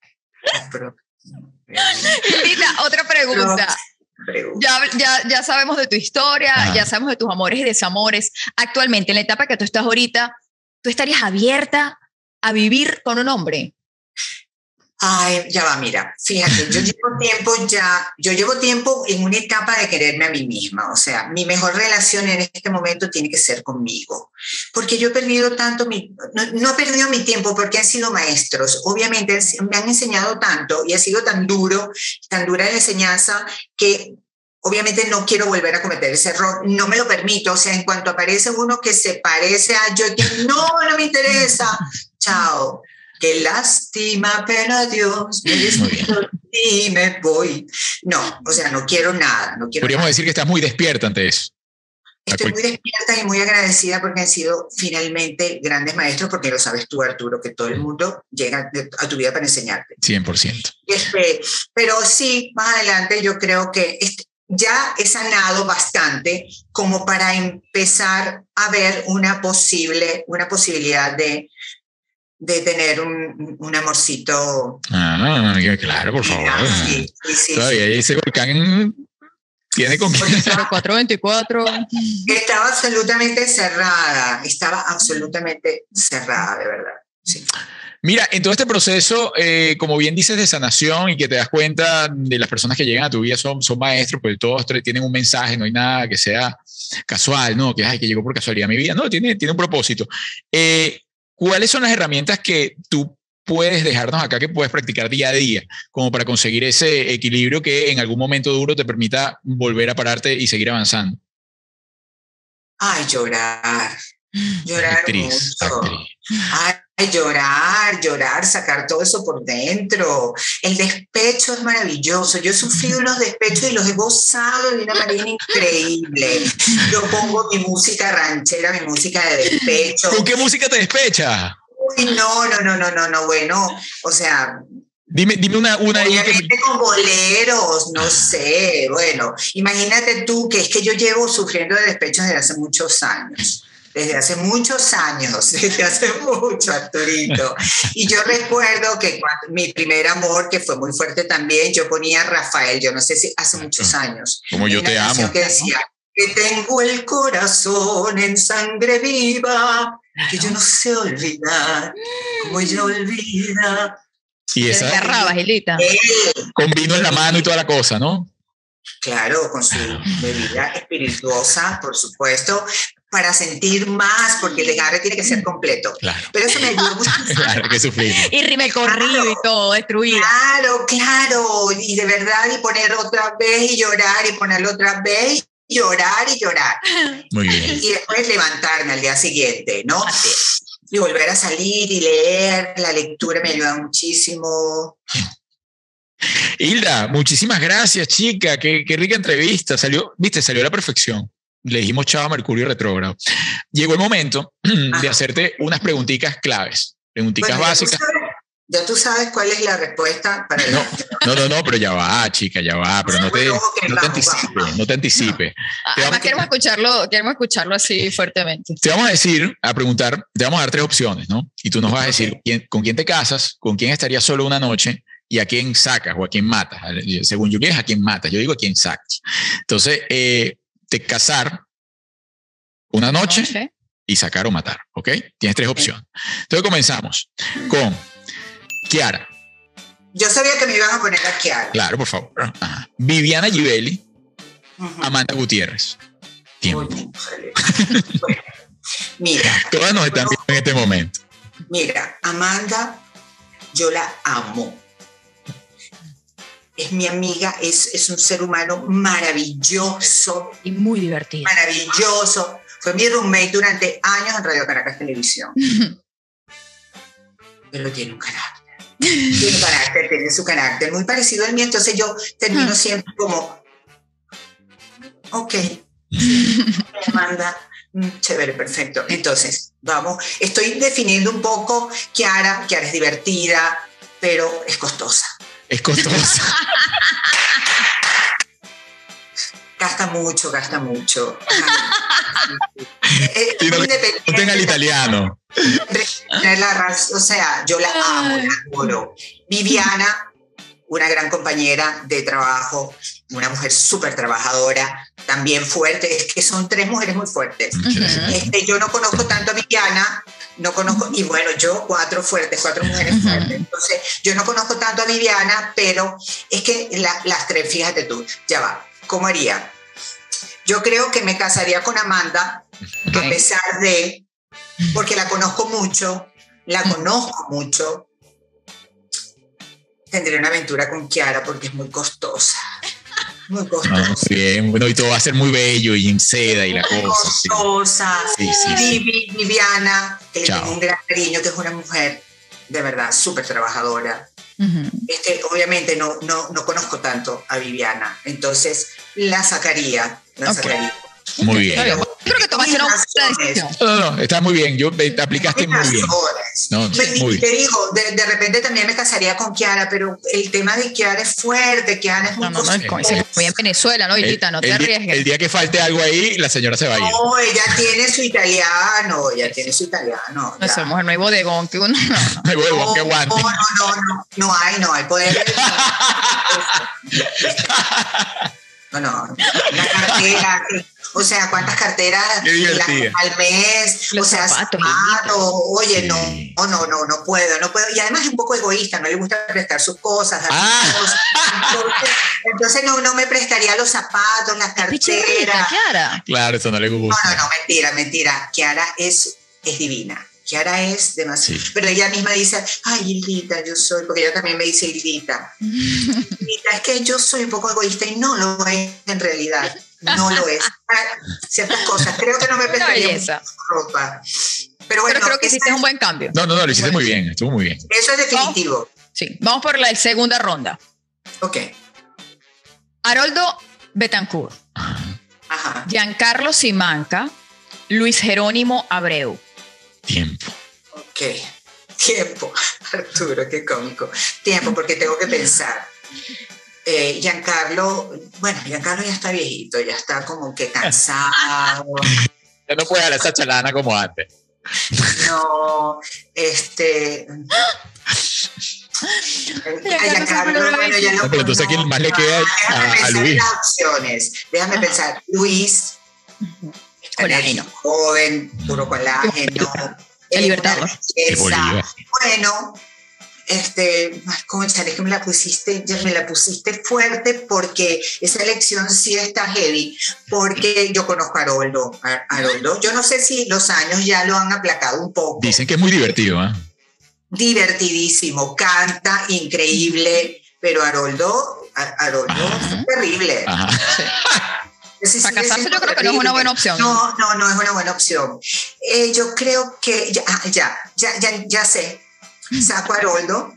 S2: Lita, otra pregunta. Ya, ya, ya, sabemos de tu historia, ya sabemos de tus amores y desamores. Actualmente, en la etapa que tú estás ahorita, ¿tú estarías abierta a vivir con un hombre?
S3: Ay, ya va, mira, fíjate, yo llevo tiempo ya, yo llevo tiempo en una etapa de quererme a mí misma, o sea, mi mejor relación en este momento tiene que ser conmigo, porque yo he perdido tanto, mi, no, no he perdido mi tiempo porque han sido maestros, obviamente me han enseñado tanto y ha sido tan duro, tan dura la enseñanza que obviamente no quiero volver a cometer ese error, no me lo permito, o sea, en cuanto aparece uno que se parece a yo, no, no me interesa, chao. Qué lástima, pero adiós, me despido y me voy. No, o sea, no quiero nada. No quiero
S1: Podríamos
S3: nada.
S1: decir que estás muy despierta ante eso.
S3: Estoy muy despierta y muy agradecida porque han sido finalmente grandes maestros, porque lo sabes tú, Arturo, que todo el mundo llega a tu vida para enseñarte.
S1: 100%.
S3: Este, pero sí, más adelante yo creo que este, ya he sanado bastante como para empezar a ver una posible, una posibilidad de, de tener un, un amorcito.
S1: Ah, claro, por favor.
S3: Sí, sí, sí,
S1: Todavía
S3: sí.
S1: ese volcán tiene con
S2: 0424.
S3: Estaba absolutamente cerrada, estaba absolutamente cerrada, de verdad. Sí.
S1: Mira, en todo este proceso, eh, como bien dices, de sanación y que te das cuenta de las personas que llegan a tu vida son, son maestros, pues todos tienen un mensaje, no hay nada que sea casual, ¿no? Que, ay, que llegó por casualidad a mi vida, no, tiene, tiene un propósito. Eh, ¿Cuáles son las herramientas que tú puedes dejarnos acá, que puedes practicar día a día, como para conseguir ese equilibrio que en algún momento duro te permita volver a pararte y seguir avanzando?
S3: Ay, llorar. Llorar
S1: Actriz,
S3: mucho.
S1: actriz.
S3: Ay, llorar, llorar, sacar todo eso por dentro. El despecho es maravilloso. Yo he sufrido unos despechos y los he gozado de una manera increíble. Yo pongo mi música ranchera, mi música de despecho.
S1: ¿Con qué música te despecha?
S3: Uy, no, no, no, no, no, no, bueno, o sea,
S1: Dime, dime una, una ahí que...
S3: obviamente con boleros, no sé, bueno, imagínate tú que es que yo llevo sufriendo de despechos desde hace muchos años. Desde hace muchos años, desde hace mucho, Arturito. Y yo recuerdo que cuando, mi primer amor, que fue muy fuerte también, yo ponía a Rafael, yo no sé si hace muchos años.
S1: Como yo te amo.
S3: que decía que tengo el corazón en sangre viva, que yo no sé olvidar, como ella olvida.
S1: Y
S2: Te
S1: esa con vino en la mano y toda la cosa, ¿no?
S3: Claro, con su bebida espirituosa, por supuesto, para sentir más, porque el desgarre tiene que ser completo.
S1: Claro,
S3: Pero eso me ayudó mucho.
S1: claro que.
S2: Y rime corrido y todo, destruida.
S3: Claro, claro, y de verdad, y poner otra vez y llorar, y ponerlo otra vez, y llorar y llorar.
S1: Muy bien.
S3: Y después levantarme al día siguiente, ¿no? Y volver a salir y leer, la lectura me ayuda muchísimo.
S1: Hilda, muchísimas gracias, chica. Qué, qué rica entrevista. Salió, viste, salió a la perfección. Le dijimos chao a Mercurio retrógrado. Llegó el momento de hacerte unas preguntitas claves, preguntitas
S3: Bueno,
S1: básicas.
S3: Ya tú sabes cuál es la respuesta para
S1: No, no, no, no, pero ya va, chica, ya va, pero no te, no te
S3: vamos,
S1: anticipe,
S3: vamos.
S1: no te anticipe. Te
S2: Además,
S1: vamos,
S2: queremos escucharlo, queremos escucharlo así fuertemente.
S1: te vamos a decir, a preguntar, te vamos a dar tres opciones, ¿no? Y tú nos vas a decir quién- con quién te casas, con quién estarías solo una noche y a quién sacas o a quién matas. Según Julián, es a quién matas. Yo digo a quién sacas. Entonces, eh, te casar una noche
S2: Noche.
S1: y sacar o matar, ¿ok? Tienes tres opciones. Entonces comenzamos con Kiara,
S3: Yo sabía que me iban a poner a Kiara.
S1: claro, por favor. Ajá. Viviana Givelli. Amanda Gutiérrez. Tiempo.
S3: Bueno, mira,
S1: Todas nos están viendo en este momento.
S3: mira, Amanda, yo la amo. Es mi amiga, es, es un ser humano maravilloso,
S2: Y muy divertido.
S3: maravilloso. Fue mi roommate durante años en Radio Caracas Televisión. Pero tiene un carácter. Tiene un carácter, tiene su carácter muy parecido al mío. Entonces yo termino
S2: Ah.
S3: siempre como, ok, Amanda, mm, chévere, perfecto. Entonces, vamos, estoy definiendo un poco Kiara. Kiara es divertida, pero es costosa.
S1: Es costoso.
S3: Gasta mucho, gasta mucho. Eh,
S1: no- No tenga el italiano.
S3: o sea, yo la amo, la adoro. Viviana, una gran compañera de trabajo, una mujer súper trabajadora, también fuerte, es que son tres mujeres muy fuertes. Este, yo no conozco tanto a Viviana, no conozco, y bueno, yo cuatro fuertes, cuatro mujeres fuertes, entonces yo no conozco tanto a Viviana, pero es que las tres, fíjate tú, ya va, ¿cómo haría? Yo creo que me casaría con Amanda, a pesar de, porque la conozco mucho, la conozco mucho, tendré una aventura con Kiara porque es muy costosa. Muy costosa.
S1: bien, bueno, y todo va a ser muy bello y en seda y la cosa.
S3: Costosa. Sí, sí, Viviana, que le tengo un gran cariño, que es una mujer de verdad súper trabajadora. este, obviamente no, no, no conozco tanto a Viviana, entonces la sacaría, la sacaría.
S1: Muy bien.
S2: Creo que tomaste una
S1: decisión. No, no, está muy bien. Yo, te aplicaste muy bien.
S3: No, muy te digo, de, de, repente también me casaría con Kiara, pero el tema de Kiara es fuerte. Kiara es muy
S2: No, no, no, es muy en Venezuela, ¿no, Hilita? No te arriesgues.
S1: El día que falte algo ahí, la señora se va a ir.
S3: No, ella tiene su italiano, ella tiene su italiano.
S2: No, esa mujer no hay bodegón que uno.
S1: No, hay bodegón que aguante.
S3: No, no, no, no, no hay, no hay poder. No, no, la cartera, o sea, ¿cuántas carteras al mes? o sea, zapatos, oye, no, no, no, no puedo, no puedo. Y además es un poco egoísta, no le gusta prestar sus cosas, ah. Entonces, no, no me prestaría los zapatos, las carteras.
S1: Claro, eso no le gusta.
S3: No, no, no, mentira, mentira. Kiara es, es divina. Kiara es demasiado. Pero ella misma dice, ay, Hilita, yo soy, porque ella también me dice Hilita. Hilita, es que yo soy un poco egoísta y no lo es en realidad. No lo es. Ciertas cosas. Creo que no me prestaría ropa. Pero bueno,
S2: Pero creo que hiciste un buen cambio.
S1: No, no, no, lo hiciste muy bien. Estuvo muy bien.
S3: Eso es definitivo.
S2: sí. Vamos por la segunda ronda.
S3: Ok.
S2: Haroldo Betancourt. Ajá. Giancarlo Simanca. Luis Jerónimo Abreu.
S1: Tiempo.
S3: Ok, tiempo. Arturo, qué cómico. Tiempo, porque tengo que pensar. Eh, Giancarlo, bueno, Giancarlo ya está viejito, ya está como que cansado.
S1: ya no puede dar esa chalana como antes.
S3: No, este. Giancarlo, bueno, ya no.
S1: pero entonces, ¿quién más le queda a, a Luis?
S3: opciones. Déjame pensar. Luis colágeno. Joven, puro colágeno.
S2: El libertad.
S3: Bueno, este, ¿cómo sabes que me la pusiste? Ya me la pusiste fuerte porque esa elección sí está heavy, porque yo conozco a Haroldo. Haroldo, yo no sé si los años ya lo han aplacado un poco.
S1: Dicen que es muy divertido, ¿eh?
S3: Divertidísimo, canta increíble, pero Haroldo, Haroldo es terrible. Ajá.
S2: Para casarse yo creo que no es una buena opción.
S3: No, no, no es una buena opción. Eh, yo creo que ya, ah, ya, ya, ya, ya sé. Saco a Haroldo.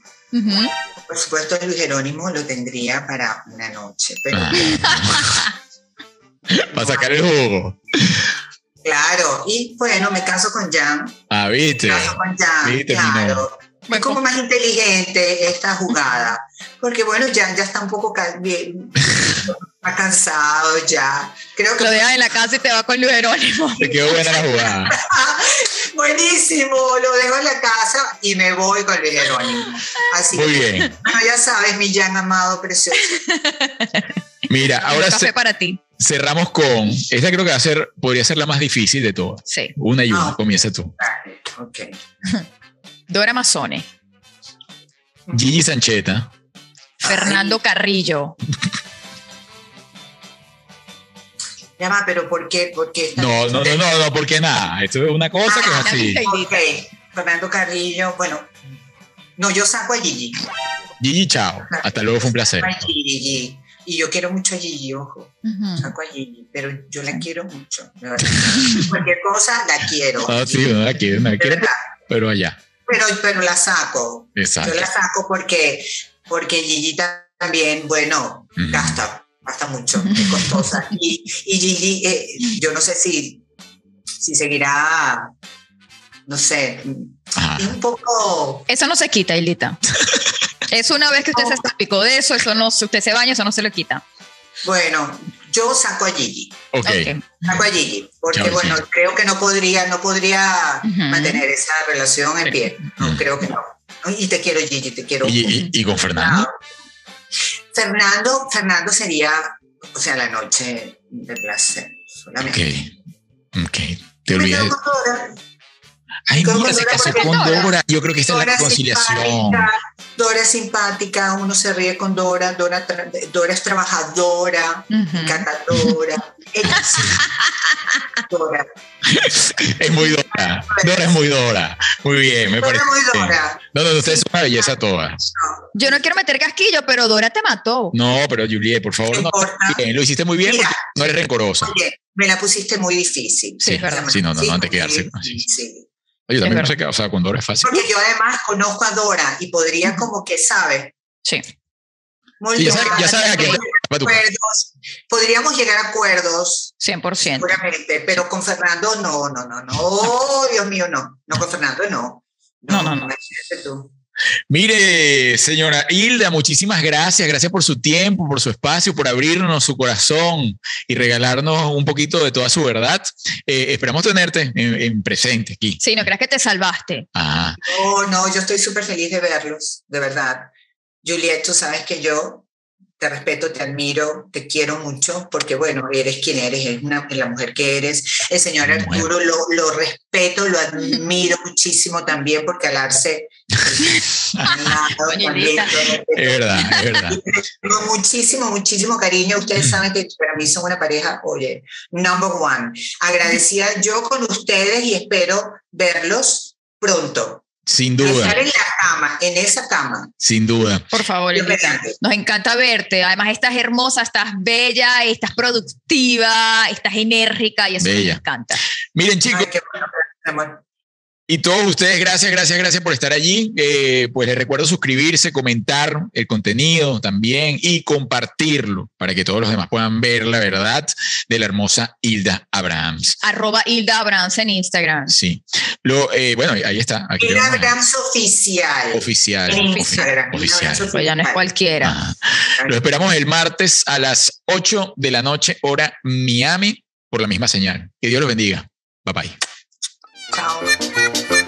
S3: Por supuesto, Luis Jerónimo lo tendría para una noche. Pero
S1: ah. para sacar el jugo.
S3: Claro, y bueno, me caso con Jan.
S1: Ah, viste.
S3: Me caso con Jan, claro. Es como más inteligente esta jugada. Porque bueno, Jan ya está un poco bien, Está cansado ya. Creo que
S2: lo dejas en la casa y te va con Luis Jerónimo.
S1: Te quedó buena la jugada.
S3: Buenísimo, lo dejo en la casa y me voy con Luis Jerónimo. Así
S1: Muy bien.
S3: ya sabes, mi Jan amado precioso.
S1: Mira, ahora
S2: café para ti.
S1: cerramos con. Esta creo que va a ser, podría ser la más difícil de todas.
S2: Sí.
S1: Una y una, ah. comienza tú.
S3: Ok.
S2: Dora Mazzone.
S1: Gigi Sancheta.
S2: Fernando Carrillo.
S3: Llama, pero ¿por qué? ¿Por qué
S1: no, no, no, no, no, porque nada. Esto es una cosa que es ah, así.
S3: Ok, Fernando Carrillo, bueno, no, yo saco a Gigi.
S1: Gigi, chao. Hasta luego, fue un placer.
S3: Gigi. Y yo quiero mucho a Gigi, ojo. Saco a Gigi, pero yo la quiero mucho. Cualquier cosa la quiero.
S1: Ah, sí, no la quiero, no la quiero, pero allá.
S3: Pero, pero la saco.
S1: Exacto.
S3: Yo la saco porque, porque Gigi también, bueno, gasta hasta mucho, es costosa. y, y Gigi, eh, yo no sé si, si seguirá, no sé, es un poco...
S2: Eso no se quita, Ilita. es una vez que usted se explicó de eso, eso no, usted se baña, eso no se le quita.
S3: Bueno, yo saco a Gigi.
S1: Okay.
S3: Saco a Gigi, porque bueno, creo que no podría, no podría mantener esa relación en pie. No, creo que no. Y te quiero, Gigi, te quiero.
S1: ¿Y, y, con Fernando?
S3: Fernando, Fernando sería, o sea, la noche de placer. Solamente.
S1: Ok, ok. Te olvidas. Ay,
S3: con
S1: mira, se casó con
S2: Dora-
S1: Dora. Yo creo que esta es la reconciliación.
S3: simpática, Dora es simpática, uno se ríe con Dora, Dora, Dora es trabajadora, encantadora. Ella sí. Dora.
S1: Es muy Dora. Dora es muy Dora. Muy bien, me
S3: Dora
S1: parece.
S3: es muy. Dora.
S1: No, no, ustedes son una belleza todas.
S2: Yo no quiero meter casquillo, pero Dora te mató.
S1: No, pero Juliet, por favor,
S3: No.
S1: Bien, lo hiciste muy bien
S3: Mira.
S1: porque no eres rencorosa.
S3: Oye, me la pusiste muy difícil.
S2: Sí, es verdad.
S1: Sí, no, no, no, antes de quedarse.
S3: difícil.
S1: Oye, también no sé qué, o sea, con Dora es fácil.
S3: Porque yo además conozco a Dora y podría como que, ¿sabes?
S2: Sí.
S3: Muy
S1: Sí, ya sabes, ya sabes a quién
S3: Podríamos acuerdos, llegar a acuerdos
S2: 100%.
S3: seguramente, pero con Fernando no, no, no, no. Oh, Dios mío, no. No, con Fernando no.
S2: No, no, no.
S3: imagínate tú.
S1: Mire, señora Hilda, muchísimas gracias. Gracias por su tiempo, por su espacio, por abrirnos su corazón y regalarnos un poquito de toda su verdad. Eh, esperamos tenerte en, en presente aquí.
S2: Sí, no creas que te salvaste.
S1: Ah,
S3: Oh, no, yo estoy súper feliz de verlos, de verdad. Juliet, tú sabes que yo te respeto, te admiro, te quiero mucho, porque bueno, eres quien eres, eres una, la mujer que eres. El señor
S1: Bueno.
S3: Arturo lo, lo respeto, lo admiro muchísimo también, porque al arce
S2: Doña
S1: es verdad, es verdad.
S3: Con muchísimo, muchísimo cariño. Ustedes saben que para mí son una pareja, oye, number one. Agradecida yo con ustedes y espero verlos pronto.
S1: Sin duda,
S3: Estar en la cama, en esa cama.
S1: sin duda.
S2: Por favor. Nos encanta verte. Además, estás hermosa, estás bella, estás productiva, estás enérgica y eso
S1: Bella.
S2: nos encanta.
S1: Miren, chicos,
S3: Ay, qué bueno, amor.
S1: Y todos ustedes, gracias, gracias, gracias por estar allí. Eh, pues les recuerdo suscribirse, comentar el contenido también y compartirlo para que todos los demás puedan ver la verdad de la hermosa Hilda Abrahams.
S2: Arroba Hilda Abrams en Instagram.
S1: Sí. Lo, eh, bueno, ahí está. Aquí
S3: El
S1: vamos a-
S3: Abrams oficial.
S1: Oficial.
S3: En Instagram.
S1: Oficial.
S3: Abrams
S2: Pues ya no es cualquiera.
S1: Ajá. Lo esperamos el martes a las 8 de la noche, hora Miami, por la misma señal. Que Dios los bendiga. Bye bye.
S3: town.